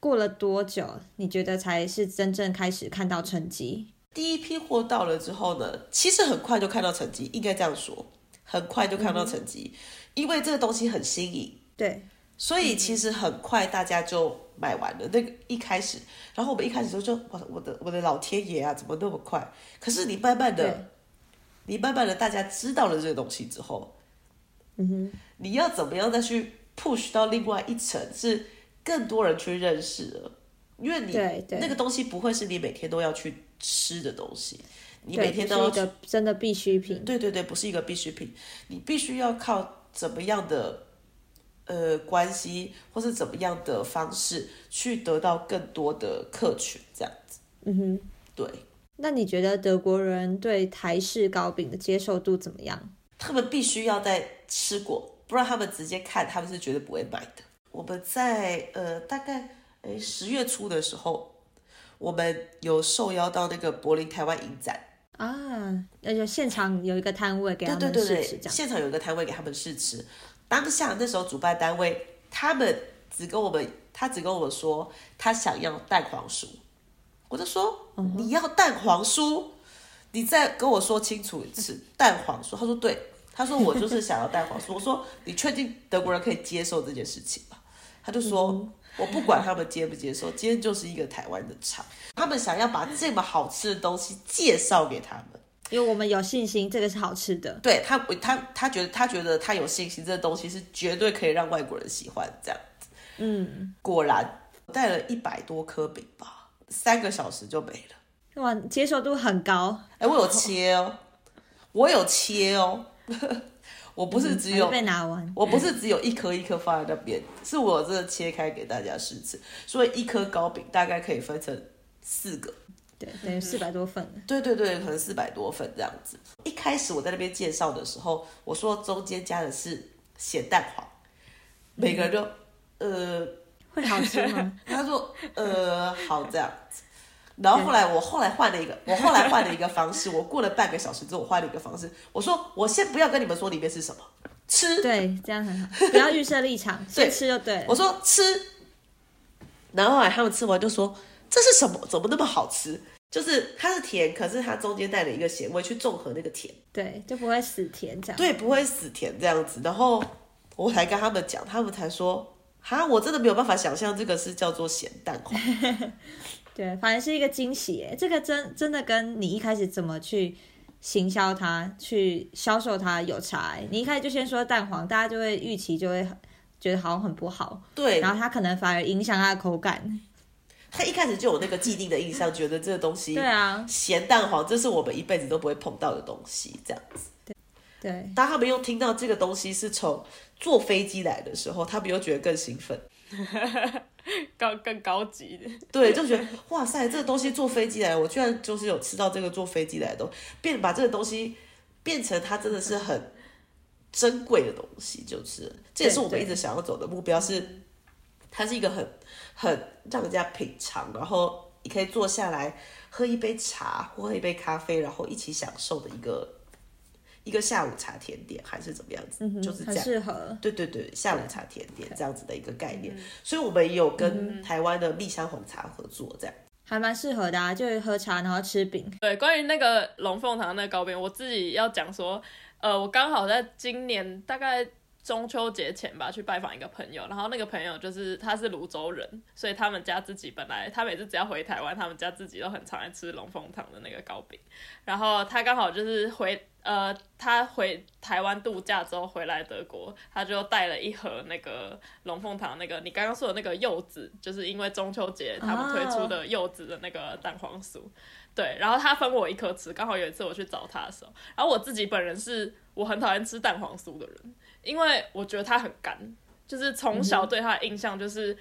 过了多久？你觉得才是真正开始看到成绩？第一批货到了之后呢，其实很快就看到成绩，应该这样说，很快就看到成绩，因为这个东西很新颖，对，所以其实很快大家就买完了。那个一开始，然后我们一开始就就我我的我的老天爷啊，怎么那么快？可是你慢慢的，你慢慢的大家知道了这个东西之后，嗯哼，你要怎么样再去 push 到另外一层，是更多人去认识了，因为你对对那个东西不会是你每天都要去吃的东西，你，每天都一个真的必需品。对对对，不是一个必需品，你必须要靠怎么样的呃关系，或是怎么样的方式去得到更多的客群，这样子。嗯哼，对那你觉得德国人对台式糕饼的接受度怎么样？他们必须要在吃过，不然他们直接看，他们是绝对不会买的。我们在呃大概诶十月初的时候，我们有受邀到那个柏林台湾影展。啊，那就现场有一个摊位给他们试吃。现场有一个摊位给他们试吃。当下那时候主办单位他们只跟我们，他只跟我们说他想要蛋黄酥，我就说、嗯你要蛋黄酥，你再跟我说清楚一次蛋黄酥。他说对，他说我就是想要蛋黄酥。我说你确定德国人可以接受这件事情吗？他就说。嗯我不管他们接不接受，今天就是一个台湾的场，他们想要把这么好吃的东西介绍给他们。因为我们有信心，这个是好吃的。对他，他他觉得他觉得他有信心，这个东西是绝对可以让外国人喜欢这样子。嗯，果然，我带了一百多颗饼吧，三个小时就没了。哇，接受度很高，哎，我有切哦，我有切哦，我不是只有被拿完。我不是只有一颗一颗放在那边，是我真的切开给大家试吃，所以一颗糕饼大概可以分成四个。对，等于四百多份了。对对对，可能四百多份这样子。一开始我在那边介绍的时候，我说中间加的是咸蛋黄，每个人就呃，会好吃吗？他说呃好这样子。然后后来我后来换了一个，我后来换了一个方式，我过了半个小时之后，我换了一个方式，我说我先不要跟你们说里面是什么，吃，对，这样很好，不要预设立场，先吃就对了。我说吃，然后后来他们吃完就说这是什么？怎么那么好吃？就是它是甜，可是它中间带了一个咸味去综合那个甜。对，就不会死甜这样。对，不会死甜这样子。然后我才跟他们讲，他们才说，哈，我真的没有办法想象这个是叫做咸蛋黄。对，反正是一个惊喜耶。这个真真的跟你一开始怎么去行销它、去销售它有差。你一开始就先说蛋黄，大家就会预期就会觉得好像很不好，对，然后它可能反而影响它的口感。他一开始就有那个既定的印象，觉得这个东西对啊，咸蛋黄，这是我们一辈子都不会碰到的东西，这样子。对对，当他们又听到这个东西是从坐飞机来的时候，他们又觉得更兴奋。高更高级一点，对，就觉得哇塞，这个东西坐飞机来，我居然就是有吃到这个坐飞机来的东西，变把这个东西变成它真的是很珍贵的东西，就是。这也是我们一直想要走的目标，是它是一个很很让人家品尝，然后你可以坐下来喝一杯茶或喝一杯咖啡，然后一起享受的一个一个下午茶甜点，还是怎么样子，就是这很样。适合。对对对，下午茶甜点这样子的一个概念，所以我们也有跟台湾的蜜香红茶合作，这样。还蛮适合的啊，就喝茶然后吃饼。对，关于那个龙凤堂那个糕饼，我自己要讲说，呃，我刚好在今年大概中秋节前吧，去拜访一个朋友，然后那个朋友就是他是泸州人，所以他们家自己本来他每次只要回台湾，他们家自己都很常爱吃龙凤堂的那个糕饼，然后他刚好就是回 呃，他回台湾度假之后回来德国，他就带了一盒那个龙凤堂那个你刚刚说的那个柚子，就是因为中秋节他们推出的柚子的那个蛋黄酥。对，然后他分我一颗吃，刚好有一次我去找他的时候，然后我自己本人是我很讨厌吃蛋黄酥的人，因为我觉得它很干，就是从小对它的印象就是，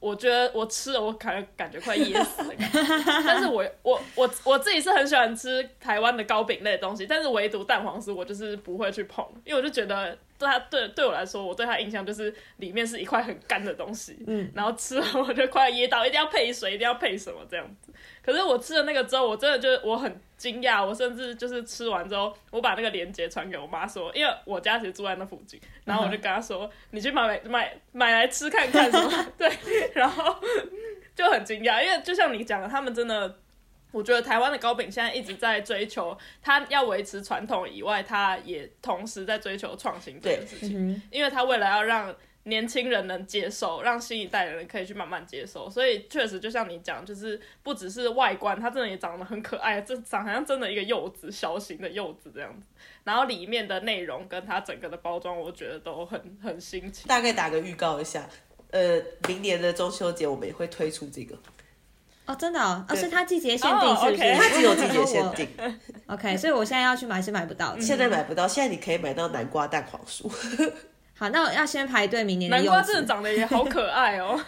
我觉得我吃了我感觉感觉快噎死的感觉，但是我我我我自己是很喜欢吃台湾的糕饼类的东西，但是唯独蛋黄酥我就是不会去碰，因为我就觉得对他对对我来说，我对他印象就是里面是一块很干的东西，嗯，然后吃完我就快噎到，一定要配水，一定要配什么这样子。可是我吃了那个之后，我真的就我很惊讶，我甚至就是吃完之后，我把那个链接传给我妈说，因为我家其实住在那附近，然后我就跟她说，你去买买买买来吃看看什么，对，然后就很惊讶，因为就像你讲的，他们真的。我觉得台湾的糕饼现在一直在追求，它要维持传统以外，它也同时在追求创新这件事情。因为它为了要让年轻人能接受，让新一代的人可以去慢慢接受，所以确实就像你讲，就是不只是外观，它真的也长得很可爱，这长好像真的一个柚子，小型的柚子这样子。然后里面的内容跟它整个的包装，我觉得都很很新奇。大概打个预告一下，呃，明年的中秋节我们也会推出这个，哦，真的哦，是它季节限定哦是不是它只有季节限定，OK，所以我现在要去买是买不到的。现在买不到，现在你可以买到南瓜蛋黄酥。好，那我要先排队明年的柚子。南瓜真的长得也好可爱哦。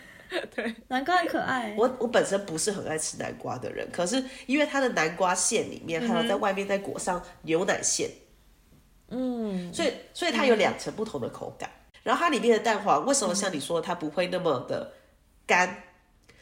对南瓜很可爱。我我本身不是很爱吃南瓜的人，可是因为它的南瓜馅里面还有在外面再裹上牛奶馅，嗯，所以所以它有两层不同的口感。然后它里面的蛋黄为什么像你说的它不会那么的干？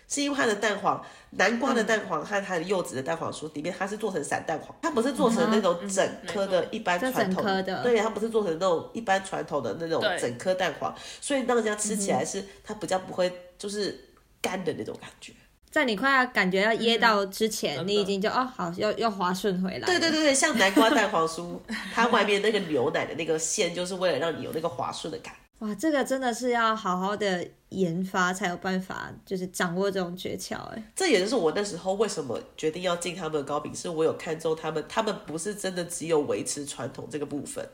是因为它的蛋黄，南瓜的蛋黄和它的柚子的蛋黄酥里面它是做成散蛋黄，它不是做成那种整颗的一般传统的对，它不是做成那种一般传统的那种整颗蛋黄，所以让人家吃起来是它比较不会就是干的那种感觉。在你快要感觉要噎到之前，你已经就哦好，要要滑顺回来。对对对对，像南瓜蛋黄酥，它外面那个牛奶的那个馅，就是为了让你有那个滑顺的感。哇，这个真的是要好好的研发才有办法，就是掌握这种诀窍。哎，这也就是我那时候为什么决定要进他们的糕饼，是我有看中他们，他们不是真的只有维持传统这个部分，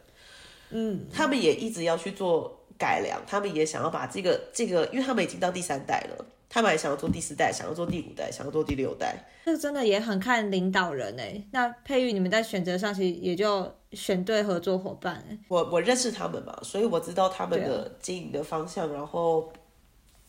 嗯，他们也一直要去做改良，他们也想要把这个这个，因为他们已经到第三代了，他们还想要做第四代，想要做第五代，想要做第六代。这个真的也很看领导人哎。那佩玉，你们在选择上其实也就选对合作伙伴哎。我我认识他们嘛，所以我知道他们的经营的方向，然后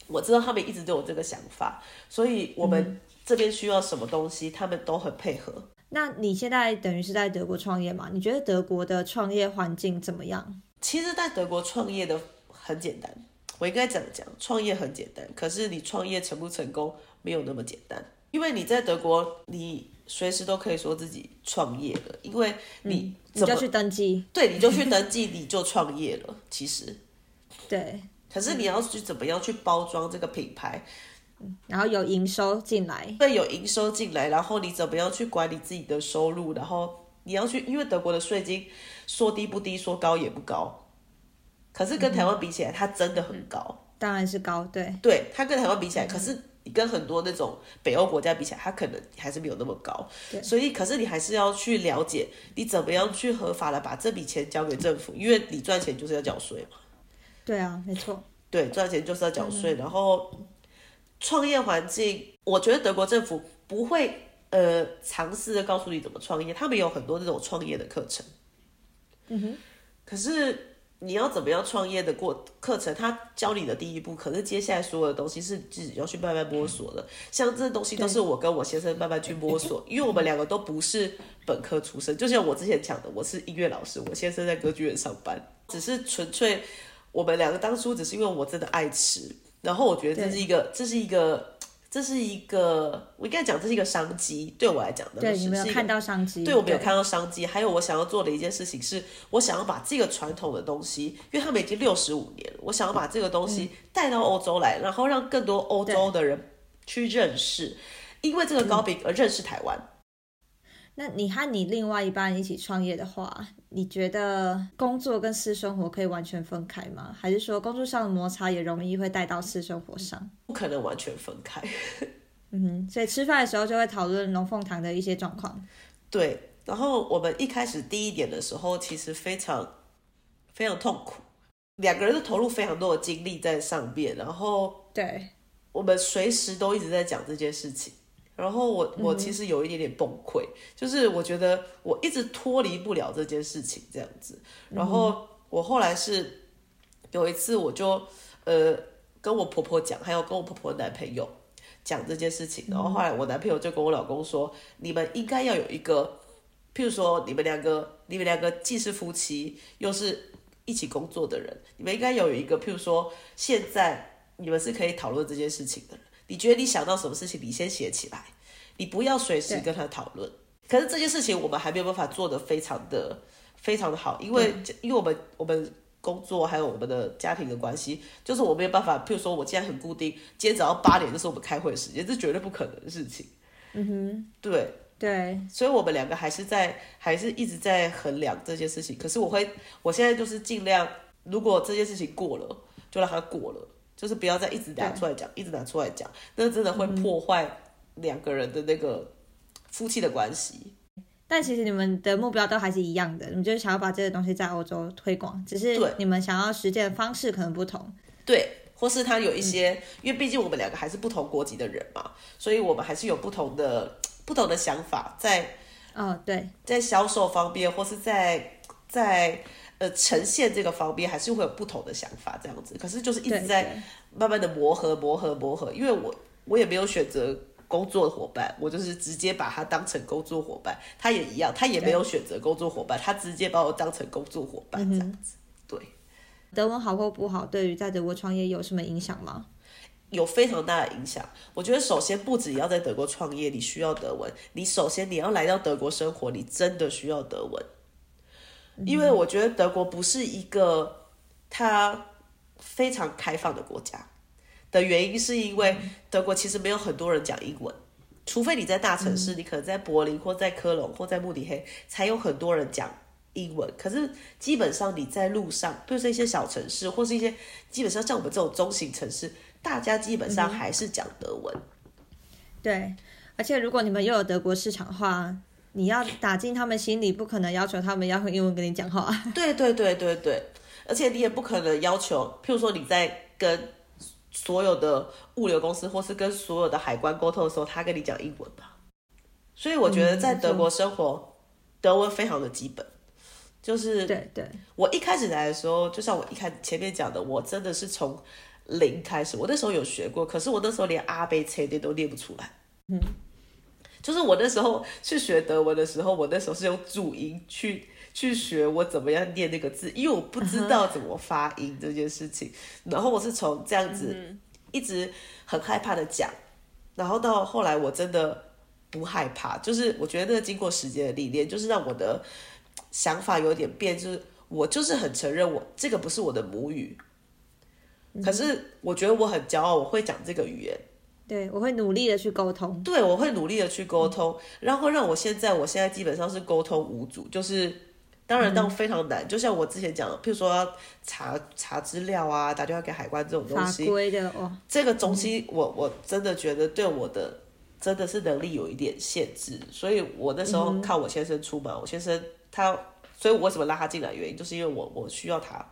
我知道他们一直都有这个想法，所以我们这边需要什么东西，他们都很配合。那你现在等于是在德国创业嘛？你觉得德国的创业环境怎么样？其实，在德国创业的很简单，我应该怎样讲，创业很简单，可是你创业成不成功没有那么简单，因为你在德国，你随时都可以说自己创业了，因为你你就去登记，对，你就去登记，你就创业了。其实，对，可是你要去怎么样去包装这个品牌，然后有营收进来，会有营收进来，然后你怎么样去管理自己的收入，然后你要去，因为德国的税金说低不低，说高也不高，可是跟台湾比起来，它真的很高。当然是高，对，对，它跟台湾比起来，可是你跟很多那种北欧国家比起来，它可能还是没有那么高。所以，可是你还是要去了解，你怎么样去合法的把这笔钱交给政府，因为你赚钱就是要缴税嘛。对啊，没错，对，赚钱就是要缴税。然后，创业环境，我觉得德国政府不会呃尝试的告诉你怎么创业，他们有很多那种创业的课程。嗯哼，可是你要怎么样创业的过课程，他教你的第一步，可是接下来所有的东西是自己要去慢慢摸索的。像这东西都是我跟我先生慢慢去摸索，因为我们两个都不是本科出身，就像我之前讲的，我是音乐老师，我先生在歌剧院上班，只是纯粹我们两个当初只是因为我真的爱吃，然后我觉得这是一个，这是一个。这是一个，我应该讲这是一个商机，对我来讲的。对，你没有看到商机？对我没有看到商机。还有我想要做的一件事情是，我想要把这个传统的东西，因为他们已经六十五年了，我想要把这个东西带到欧洲来，然后让更多欧洲的人去认识，因为这个糕饼而认识台湾。那你和你另外一半一起创业的话，你觉得工作跟私生活可以完全分开吗？还是说工作上的摩擦也容易会带到私生活上？不可能完全分开。嗯哼，所以吃饭的时候就会讨论龙凤堂的一些状况。对，然后我们一开始第一点的时候，其实非常非常痛苦，两个人都投入非常多的精力在上面，然后对，我们随时都一直在讲这件事情。然后我我其实有一点点崩溃，就是我觉得我一直脱离不了这件事情这样子。然后我后来是有一次我就呃跟我婆婆讲，还有跟我婆婆男朋友讲这件事情。然后后来我男朋友就跟我老公说，你们应该要有一个，譬如说你们两个，你们两个既是夫妻，又是一起工作的人，你们应该有一个，譬如说现在你们是可以讨论这件事情的。你觉得你想到什么事情，你先写起来，你不要随时跟他讨论。可是这件事情我们还没有办法做得非常的非常的好，因为因为我们我们工作还有我们的家庭的关系，就是我没有办法。譬如说，我今天很固定，今天早上八点就是我们开会的时间，这绝对不可能的事情。嗯哼，对对，所以我们两个还是在还是一直在衡量这件事情。可是我会，我现在就是尽量，如果这件事情过了，就让它过了。就是不要再一直拿出来讲，一直拿出来讲，那真的会破坏两个人的那个夫妻的关系。但其实你们的目标都还是一样的，你们就是想要把这个东西在欧洲推广，只是你们想要实践的方式可能不同。对，或是他有一些，因为毕竟我们两个还是不同国籍的人嘛，所以我们还是有不同的不同的想法在。哦，对，在销售方面，或是在在。呃，呈现这个方面还是会有不同的想法，这样子。可是就是一直在慢慢的磨合、磨合、磨合。因为我我也没有选择工作伙伴，我就是直接把他当成工作伙伴。他也一样，他也没有选择工作伙伴，他直接把我当成工作伙伴这样子。对，德文好或不好，对于在德国创业有什么影响吗？有非常大的影响。我觉得首先不止要在德国创业，你需要德文。你首先你要来到德国生活，你真的需要德文。因为我觉得德国不是一个它非常开放的国家的原因，是因为德国其实没有很多人讲英文，除非你在大城市，你可能在柏林或在科隆或在慕尼黑才有很多人讲英文。可是基本上你在路上，比如说一些小城市或是一些基本上像我们这种中型城市，大家基本上还是讲德文。对，而且如果你们又有德国市场的话。你要打进他们心里，不可能要求他们要用英文跟你讲话。对对对对对，而且你也不可能要求，譬如说你在跟所有的物流公司或是跟所有的海关沟通的时候，他跟你讲英文吧。所以我觉得在德国生活，德文非常的基本。就是对对，我一开始来的时候，就像我一开前面讲的，我真的是从零开始。我那时候有学过，可是我那时候连阿贝切念都念不出来。嗯。就是我那时候去学德文的时候，我那时候是用注音去去学我怎么样念那个字，因为我不知道怎么发音这件事情。然后我是从这样子一直很害怕的讲，然后到后来我真的不害怕，就是我觉得那个经过时间的历练，就是让我的想法有点变，就是我就是很承认我这个不是我的母语，可是我觉得我很骄傲，我会讲这个语言。对，我会努力的去沟通。对，我会努力的去沟通，然后让我现在，我现在基本上是沟通无阻，就是当然当非常难，就像我之前讲，譬如说查查资料啊，打电话给海关这种东西，法规的哦，这个东西我我真的觉得对我的真的是能力有一点限制，所以我那时候靠我先生出马，我先生他，所以我为什么拉他进来，原因就是因为我我需要他。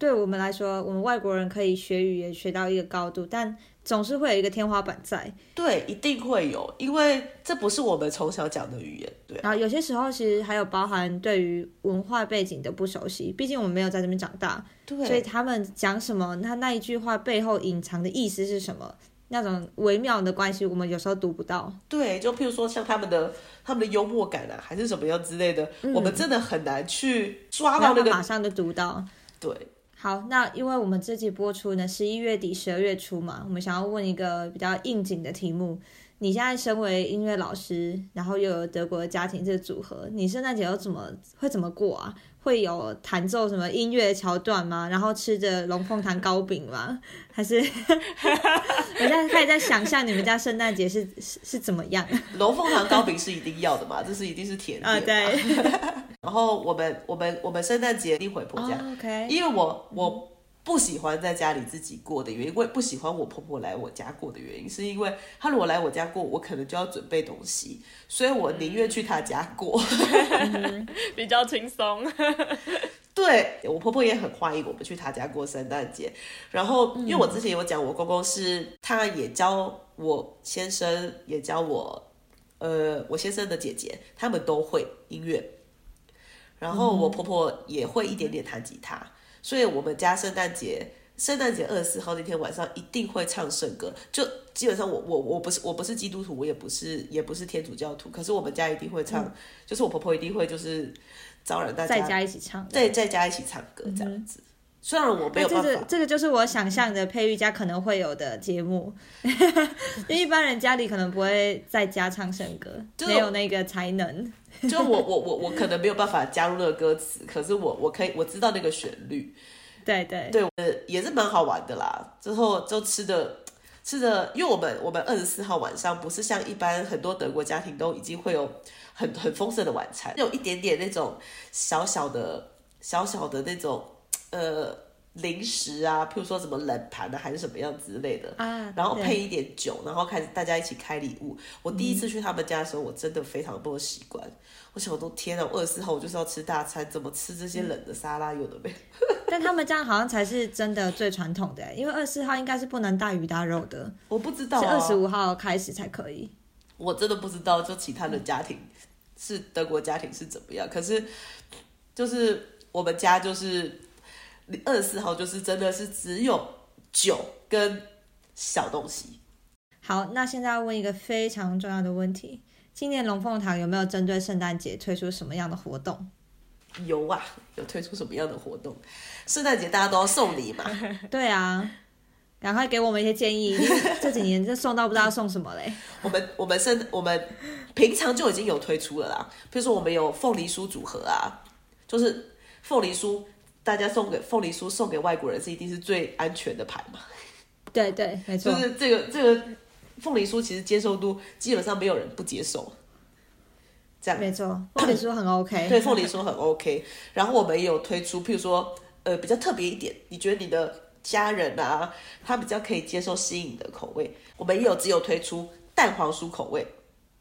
对我们来说，我们外国人可以学语言学到一个高度，但总是会有一个天花板在。对，一定会有，因为这不是我们从小讲的语言，对啊。然后有些时候其实还有包含对于文化背景的不熟悉，毕竟我们没有在这边长大，对，所以他们讲什么，他那一句话背后隐藏的意思是什么，那种微妙的关系，我们有时候读不到。对，就譬如说像他们的他们的幽默感啊，还是什么样之类的，我们真的很难去抓到那个马上就读到。对。好，那因为我们这集播出呢，十一月底、十二月初嘛，我们想要问一个比较应景的题目。你现在身为音乐老师，然后又有德国的家庭这个组合，你圣诞节又怎么会怎么过啊？会有弹奏什么音乐桥段吗？然后吃着龙凤糖糕饼吗？还是 我现在开始在想象你们家圣诞节是是是怎么样？龙凤糖糕饼是一定要的嘛，这是一定是甜点。啊，对。然后我们我们我们圣诞节一定回婆家，哦 OK，因为我我不喜欢在家里自己过的原因，我也不喜欢我婆婆来我家过的原因，是因为她如果来我家过，我可能就要准备东西，所以我宁愿去她家过，比较轻松。对我婆婆也很欢迎我们去她家过圣诞节。然后因为我之前有讲，我公公是他也教我先生，也教我呃我先生的姐姐，他们都会音乐。然后我婆婆也会一点点弹吉他，所以我们家圣诞节圣诞节二十四号那天晚上一定会唱圣歌。就基本上我我我不是我不是基督徒，我也不是也不是天主教徒，可是我们家一定会唱，就是我婆婆一定会就是招揽大家在家一起唱，对，在家一起唱歌这样子。虽然我没有办法，这个这个就是我想象的佩玉家可能会有的节目，因为一般人家里可能不会在家唱圣歌，没有那个才能。就我我我我可能没有办法加入那个歌词，可是我我可以我知道那个旋律，对对对，呃也是蛮好玩的啦。之后就吃的吃的，因为我们我们二十四号晚上不是像一般很多德国家庭都已经会有很很丰盛的晚餐，有一点点那种小小的小小的那种呃。零食啊，譬如说什么冷盘啊，还是什么样之类的啊，然后配一点酒，然后开始大家一起开礼物。我第一次去他们家的时候，我真的非常不习惯。我想，我都天啊，二十四号我就是要吃大餐，怎么吃这些冷的沙拉有的没？但他们家好像才是真的最传统的，因为二十四号应该是不能大鱼大肉的。我不知道，是二十五号开始才可以。我真的不知道，就其他的家庭是德国家庭是怎么样，可是就是我们家就是。二十四号就是真的是只有酒跟小东西。好，那现在要问一个非常重要的问题：今年龙凤堂有没有针对圣诞节推出什么样的活动？有啊，有推出什么样的活动？圣诞节大家都要送礼嘛？对啊，赶快给我们一些建议。这几年这送到不知道送什么嘞？我们我们圣我们平常就已经有推出了啦，比如说我们有凤梨酥组合啊，就是凤梨酥。大家送给凤梨酥送给外国人是一定是最安全的牌嘛？对对，没错。就是这个这个凤梨酥其实接受度基本上没有人不接受。这样没错，凤梨酥很 OK。对，凤梨酥很 OK。然后我们也有推出，譬如说呃比较特别一点，你觉得你的家人啊，他比较可以接受新颖的口味，我们也有只有推出蛋黄酥口味，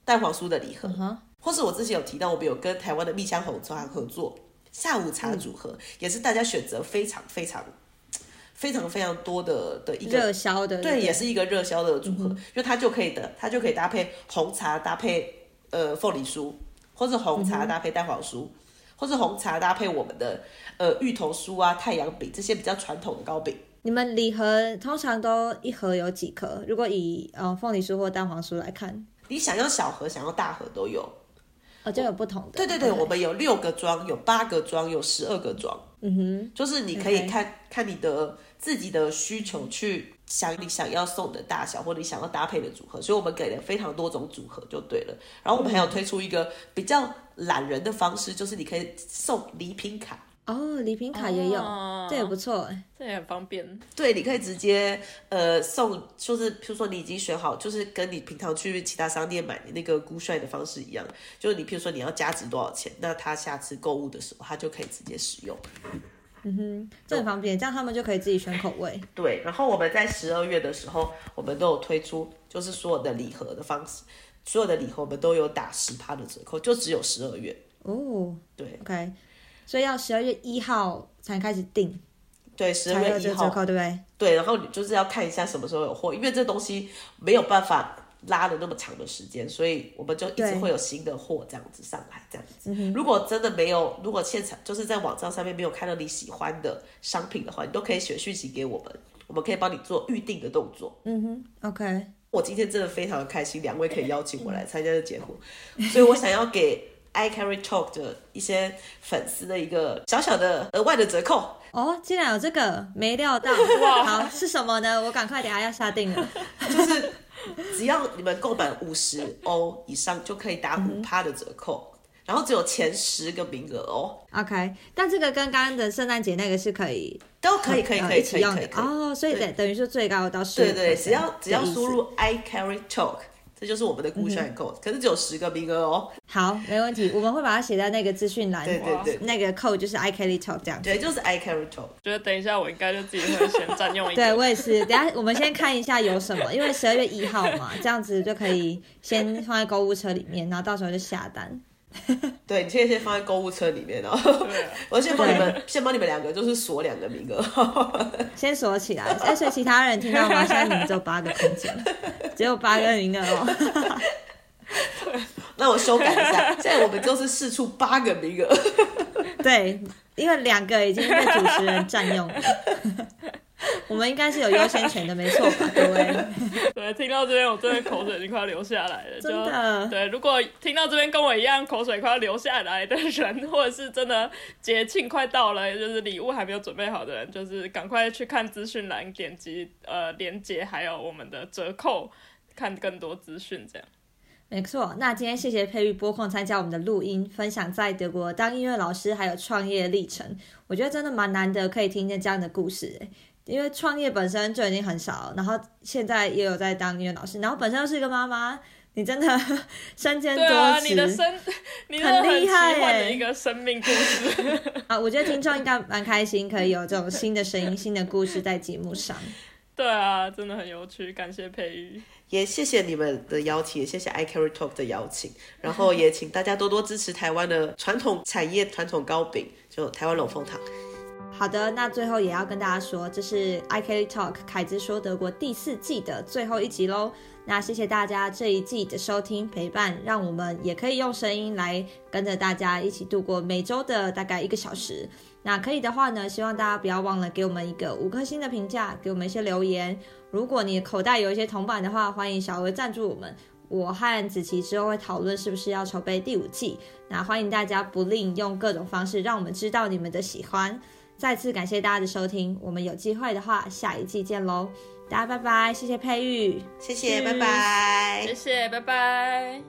蛋黄酥的礼盒。或是我之前有提到，我们有跟台湾的蜜香红茶合作。下午茶组合也是大家选择非常非常非常非常多的的一个热销的，对，也是一个热销的组合，因为它就可以的，它就可以搭配红茶搭配呃凤梨酥，或是红茶搭配蛋黄酥，或是红茶搭配我们的呃芋头酥啊、太阳饼这些比较传统的糕饼。你们礼盒通常都一盒有几颗？如果以呃凤梨酥或蛋黄酥来看，你想要小盒、想要大盒都有。哦，就有不同的。对对对，我们有六个装，有八个装，有十二个装。嗯哼，就是你可以看看你的自己的需求去想你想要送的大小，或者你想要搭配的组合。所以我们给了非常多种组合就对了。然后我们还有推出一个比较懒人的方式，就是你可以送礼品卡。哦，礼品卡也有，这也不错，这也很方便。对，你可以直接呃送，就是比如说你已经选好，就是跟你平常去其他商店买的那个估帅的方式一样，就是你譬如说你要加值多少钱，那他下次购物的时候，他就可以直接使用。嗯哼，这很方便，这样他们就可以自己选口味。对，然后我们在十二月的时候，我们都有推出，就是所有的礼盒的方式，所有的礼盒我们都有打十趴的折扣，就只有十二月。哦，对，OK。所以要十二月一号才开始订，对，十二月一号对不对？对，然后你就是要看一下什么时候有货，因为这东西没有办法拉的那么长的时间，所以我们就一直会有新的货这样子上来，这样子。如果真的没有，如果现场就是在网站上面没有看到你喜欢的商品的话，你都可以写讯息给我们，我们可以帮你做预定的动作。嗯哼，OK，我今天真的非常的开心，两位可以邀请我来参加这节目，所以我想要给 I Carry Talk 的一些粉丝的一个小小的额外的折扣。哦，竟然有这个，没料到。哇好，是什么呢？我赶快等下要下定了。就是只要你们购买五十欧以上，就可以打五趴的折扣，然后只有前十个名额哦，OK，但这个跟刚刚的圣诞节那个是可以都可以，可以，呃可以，可以，一起用的。哦，所以等等于说最高到十对对，只要只要输入 I carry talk，这就是我们的故选 code，可是只有十个名额哦。好，没问题，我们会把它写在那个资讯栏，对对对那个 code 就是 I Kelly Talk 这样子。对，就是 I carry talk。觉得等一下我应该就自己会先占用一对，我也是。等下我们先看一下有什么，因为十二月一号嘛，这样子就可以先放在购物车里面，然后到时候就下单。对，你可以先放在购物车里面哦。我先帮你们，先帮你们两个就是锁两个名额。先锁起来，哎，所以其他人听到吗？现在你们只有八个空间，只有八个名额哦。那我修改一下，现在我们就是试出八个名额。对，因为两个已经被主持人占用了，我们应该是有优先权的，没错吧，各位？对，听到这边我真的口水已经快要流下来了。真就的对，如果听到这边跟我一样口水快要流下来的人，或者是真的节庆快到了，就是礼物还没有准备好的人，就是赶快去看资讯栏，点击呃连接，还有我们的折扣，看更多资讯。这样，没错，那今天谢谢佩玉播控参加我们的录音，分享在德国当音乐老师还有创业历程。我觉得真的蛮难得可以听见这样的故事诶，因为创业本身就已经很少，然后现在也有在当音乐老师，然后本身又是一个妈妈，你真的 身兼多你的生，你的 很厉害一个生命故事。啊！我觉得听众应该蛮开心，可以有这种新的声音、新的故事在节目上。对啊，真的很有趣，感谢佩玉。也谢谢你们的邀请，也谢谢 I Carry Talk 的邀请，然后也请大家多多支持台湾的传统产业、传统糕饼，就台湾龙凤堂。好的，那最后也要跟大家说，这是 ikley Talk 凯子说德国第四季的最后一集喽。那谢谢大家这一季的收听陪伴，让我们也可以用声音来跟着大家一起度过每周的大概一个小时。那可以的话呢，希望大家不要忘了给我们一个五颗星的评价，给我们一些留言。如果你口袋有一些铜板的话，欢迎小额赞助我们。我和子琪之后会讨论是不是要筹备第五季，那欢迎大家不吝用各种方式让我们知道你们的喜欢。再次感谢大家的收听，我们有机会的话下一季见喽，大家拜拜，谢谢佩玉。谢谢，拜拜谢。谢，拜拜。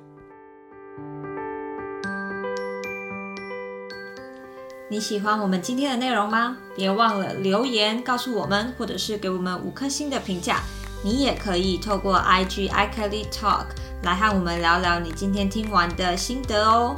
你喜欢我们今天的内容吗？别忘了留言告诉我们，或者是给我们五颗星的评价。你也可以透过 IG i k e l y Talk 来和我们聊聊你今天听完的心得哦。